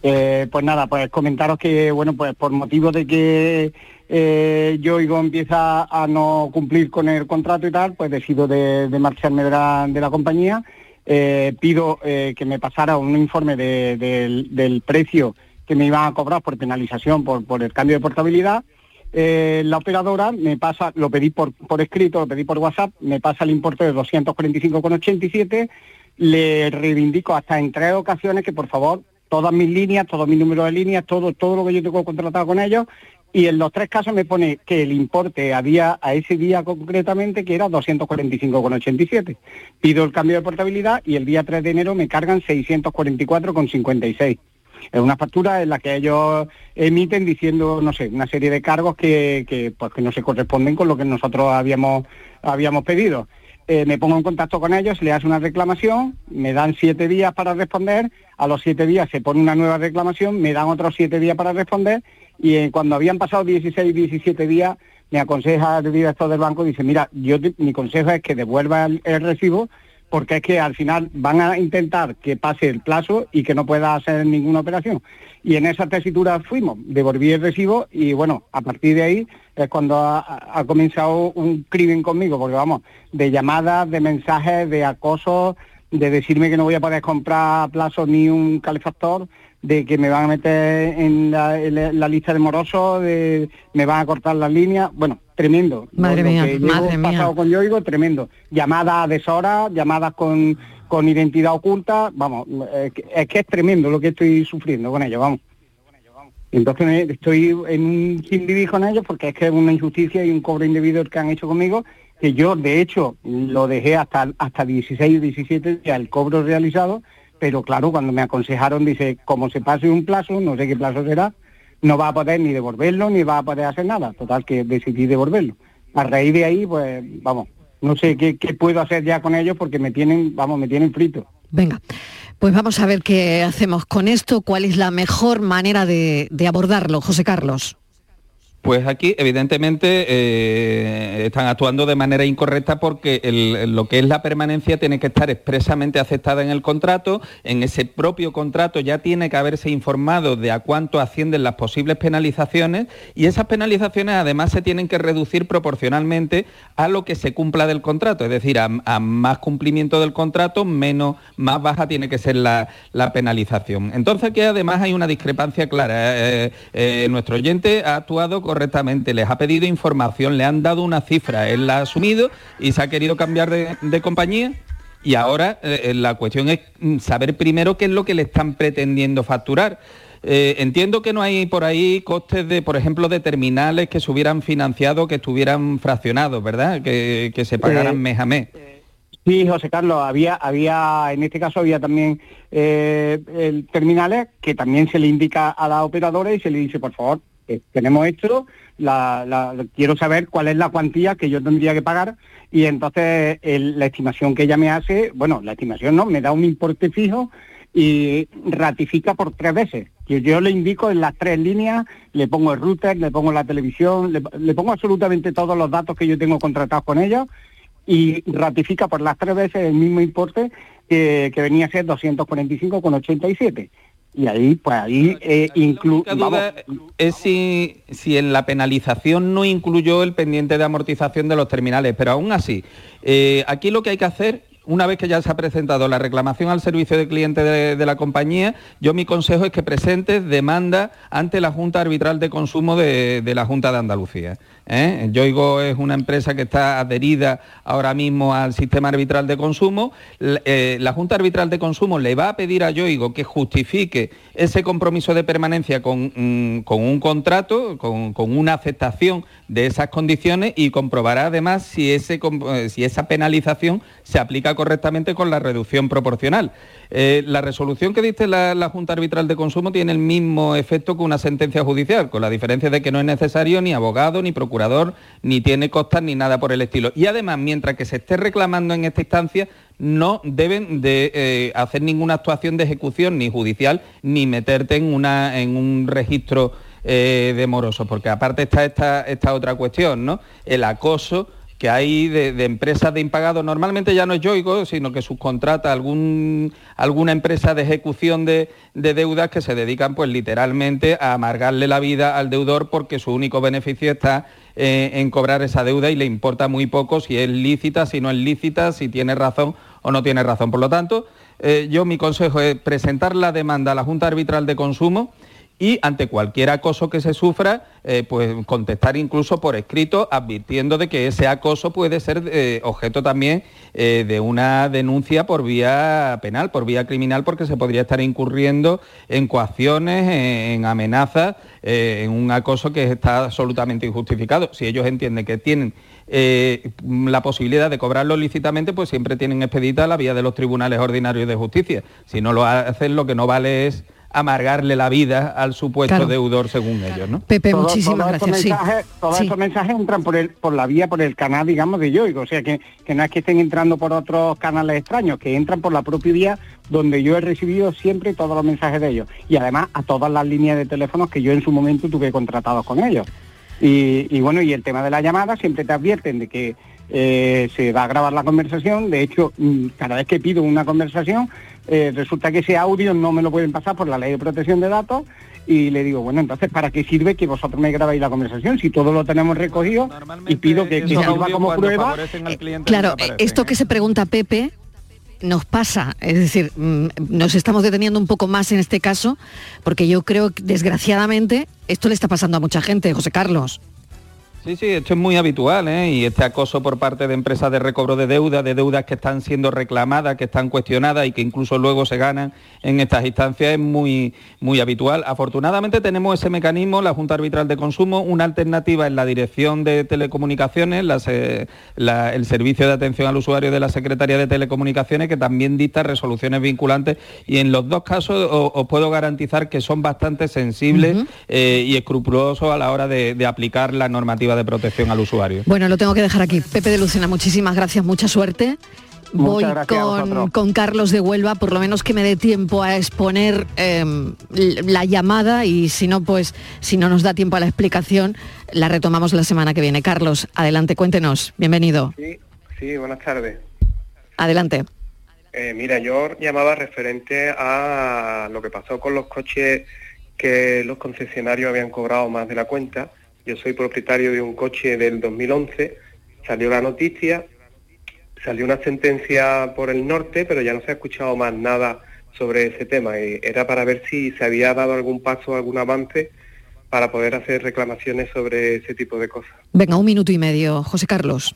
Eh, pues nada, pues comentaros que, bueno, pues por motivo de que yo Yoigo empieza a no cumplir con el contrato y tal, pues decido de, marcharme de la, de la compañía. pido que me pasara un informe del precio que me iban a cobrar por penalización por, por el cambio de portabilidad eh, la operadora me pasa, lo pedí por, por escrito, lo pedí por WhatsApp, me pasa el importe de 245,87, le reivindico hasta en tres ocasiones que por favor todas mis líneas, todos mis números de líneas, todo, todo lo que yo tengo contratado con ellos, y en los tres casos me pone que el importe había a ese día concretamente que era 245,87. Pido el cambio de portabilidad y el día 3 de enero me cargan 644,56. Es una factura en la que ellos emiten diciendo, no sé, una serie de cargos que, que, pues, que no se corresponden con lo que nosotros habíamos, habíamos pedido. Eh, me pongo en contacto con ellos, le hace una reclamación, me dan siete días para responder, a los siete días se pone una nueva reclamación, me dan otros siete días para responder y eh, cuando habían pasado 16, 17 días me aconseja el director del banco, dice, mira, yo mi consejo es que devuelva el recibo porque es que al final van a intentar que pase el plazo y que no pueda hacer ninguna operación. Y en esa tesitura fuimos, devolví el recibo y bueno, a partir de ahí es cuando ha, comenzado un crimen conmigo, porque vamos, de llamadas, de mensajes, de acoso, de decirme que no voy a poder comprar a plazo ni un calefactor, de que me van a meter en la, lista de morosos, de me van a cortar las líneas, bueno, tremendo. Madre mía, madre mía. pasado con Yoigo, tremendo. Llamadas a deshora, llamadas con, con identidad oculta, vamos, es que es tremendo lo que estoy sufriendo con ellos, vamos. Entonces estoy en un sin vivir con ellos porque es que es una injusticia y un cobro indebido que han hecho conmigo, que yo de hecho lo dejé hasta, hasta 16 o 17 ya el cobro realizado, pero claro, cuando me aconsejaron, dice, como se pase un plazo, no sé qué plazo será, no va a poder ni devolverlo, ni va a poder hacer nada. Total, que decidí devolverlo. A raíz de ahí, pues, vamos, no sé qué, puedo hacer ya con ellos porque me tienen, vamos, me tienen frito. Venga, pues vamos a ver qué hacemos con esto, cuál es la mejor manera de abordarlo, José Carlos. Pues aquí, evidentemente, eh, están actuando de manera incorrecta porque lo que es la permanencia tiene que estar expresamente aceptada en el contrato. En ese propio contrato ya tiene que haberse informado de a cuánto ascienden las posibles penalizaciones y esas penalizaciones además se tienen que reducir proporcionalmente a lo que se cumpla del contrato. Es decir, a, más cumplimiento del contrato, menos, más baja tiene que ser la, penalización. Entonces aquí además hay una discrepancia clara. Eh, eh, nuestro oyente ha actuado correctamente, les ha pedido información, le han dado una cifra, él la ha asumido y se ha querido cambiar de, compañía. Y ahora eh, eh, la cuestión es mm, saber primero qué es lo que le están pretendiendo facturar. Eh, entiendo que no hay por ahí costes de, por ejemplo, de terminales que se hubieran financiado, que estuvieran fraccionados, ¿verdad? Que, se pagaran mes a mes. Sí, José Carlos, había, había, en este caso había también terminales que también se le indica a la operadora y se le dice, por favor, tenemos esto, quiero saber cuál es la cuantía que yo tendría que pagar y entonces la estimación que ella me hace, bueno, la estimación no, me da un importe fijo y ratifica por tres veces. Que yo le indico en las tres líneas, le pongo el router, le pongo la televisión, le, pongo absolutamente todos los datos que yo tengo contratados con ellos y ratifica por las tres veces el mismo importe que, venía a ser 245,87 y ahí pues ahí eh, duda es si, si en la penalización no incluyó el pendiente de amortización de los terminales, pero aún así, eh, aquí lo que hay que hacer una vez que ya se ha presentado la reclamación al servicio de cliente de, la compañía, yo mi consejo es que presentes demanda ante la Junta Arbitral de Consumo de la Junta de Andalucía. ¿Eh? Yoigo es una empresa que está adherida ahora mismo al sistema arbitral de consumo. Eh, la Junta Arbitral de Consumo le va a pedir a Yoigo que justifique ese compromiso de permanencia con, mm, un contrato, con, una aceptación de esas condiciones y comprobará además si, ese, eh, si esa penalización se aplica correctamente con la reducción proporcional. Eh, la resolución que dice la, Junta Arbitral de Consumo tiene el mismo efecto que una sentencia judicial, con la diferencia de que no es necesario ni abogado, ni procurador, ni tiene costas, ni nada por el estilo. Y además, mientras que se esté reclamando en esta instancia, no deben de eh, hacer ninguna actuación de ejecución, ni judicial, ni meterte en, una, en un registro eh, de morosos, porque aparte está esta, esta otra cuestión, ¿no? El acoso que hay de, empresas de impagado, normalmente ya no es Yoigo, sino que subcontrata algún, alguna empresa de ejecución de, deudas que se dedican pues literalmente a amargarle la vida al deudor porque su único beneficio está eh, en cobrar esa deuda y le importa muy poco si es lícita, si no es lícita, si tiene razón o no tiene razón. Por lo tanto, eh, yo mi consejo es presentar la demanda a la Junta Arbitral de Consumo y ante cualquier acoso que se sufra, eh, pues contestar incluso por escrito, advirtiendo de que ese acoso puede ser eh, objeto también eh, de una denuncia por vía penal, por vía criminal, porque se podría estar incurriendo en coacciones, en, amenazas, en un acoso que está absolutamente injustificado. Si ellos entienden que tienen la posibilidad de cobrarlo lícitamente, pues siempre tienen expedita la vía de los tribunales ordinarios de justicia. Si no lo hacen, lo que no vale es amargarle la vida al supuesto deudor según ellos, ¿no? Pepe, muchísimas gracias. todos estos mensajes entran por el, por la vía, por el canal, digamos, de Yoigo, o sea que, que no es que estén entrando por otros canales extraños, que entran por la propia vía donde yo he recibido siempre todos los mensajes de ellos. Y además a todas las líneas de teléfonos que yo en su momento tuve contratados con ellos. Y, y bueno, y el tema de la llamada siempre te advierten de que eh, se va a grabar la conversación. De hecho, mm, cada vez que pido una conversación, eh, resulta que ese audio no me lo pueden pasar por la ley de protección de datos y le digo, bueno, entonces, ¿para qué sirve que vosotros me grabáis la conversación si todo lo tenemos recogido y pido que, que sirva como prueba? claro, esto que se pregunta Pepe nos pasa, es decir, mm, nos estamos deteniendo un poco más en este caso, porque yo creo que desgraciadamente esto le está pasando a mucha gente, José Carlos. Sí, sí, esto es muy habitual, ¿eh? Y este acoso por parte de empresas de recobro de deuda, de deudas que están siendo reclamadas, que están cuestionadas y que incluso luego se ganan en estas instancias es muy, muy habitual. Afortunadamente tenemos ese mecanismo, la Junta Arbitral de Consumo, una alternativa en la Dirección de Telecomunicaciones, el Servicio de Atención al Usuario de la Secretaría de Telecomunicaciones, que también dicta resoluciones vinculantes y en los dos casos os, puedo garantizar que son bastante sensibles eh, y escrupulosos a la hora de aplicar la normativa de protección al usuario. Bueno, lo tengo que dejar aquí. Pepe de Lucena, muchísimas gracias, mucha suerte. Voy con, Carlos de Huelva, por lo menos que me dé tiempo a exponer em, la llamada y si no, pues si no nos da tiempo a la explicación, la retomamos la semana que viene. Carlos, adelante, cuéntenos. Bienvenido. Sí, sí buenas tardes. Adelante. Eh, mira, yo llamaba referente a lo que pasó con los coches que los concesionarios habían cobrado más de la cuenta yo soy propietario de un coche del 2011, salió la noticia, salió una sentencia por el norte, pero ya no se ha escuchado más nada sobre ese tema. Y era para ver si se había dado algún paso, algún avance para poder hacer reclamaciones sobre ese tipo de cosas. Venga, un minuto y medio, José Carlos.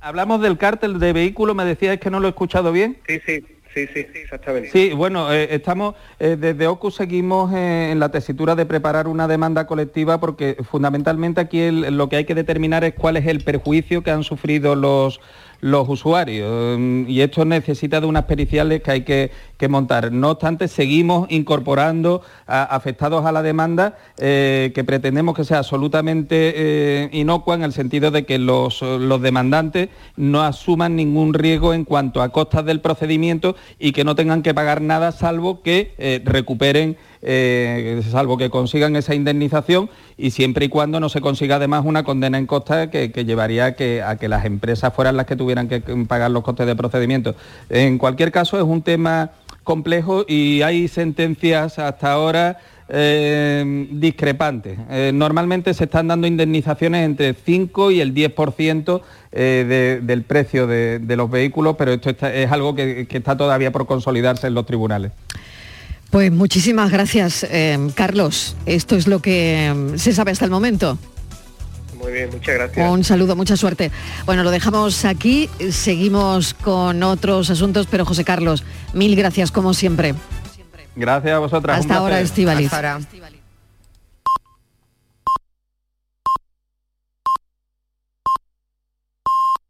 Hablamos del cártel de vehículos, me decías que no lo he escuchado bien. Sí, sí. Sí, sí, exactamente. Sí, bueno, eh, estamos, eh, desde OCU seguimos eh, en la tesitura de preparar una demanda colectiva porque fundamentalmente aquí lo que hay que determinar es cuál es el perjuicio que han sufrido los los usuarios mm, y esto necesita de unas periciales que hay que, montar. No obstante, seguimos incorporando afectados a la demanda eh, que pretendemos que sea absolutamente eh, inocua en el sentido de que los, demandantes no asuman ningún riesgo en cuanto a costas del procedimiento y que no tengan que pagar nada salvo que eh, recuperen eh, salvo que consigan esa indemnización y siempre y cuando no se consiga además una condena en costa que, llevaría a que, las empresas fueran las que tuvieran que pagar los costes de procedimiento. En cualquier caso es un tema complejo y hay sentencias hasta ahora eh, discrepantes. Eh, normalmente se están dando indemnizaciones entre 5 y el 10% eh, del precio de, los vehículos, pero esto es algo que, está todavía por consolidarse en los tribunales. Pues muchísimas gracias, Carlos. Esto es lo que se sabe hasta el momento. Muy bien, muchas gracias. Un saludo, mucha suerte. Bueno, lo dejamos aquí, seguimos con otros asuntos, pero José Carlos, mil gracias como siempre. Gracias a vosotras. Hasta ahora, Estivaliz.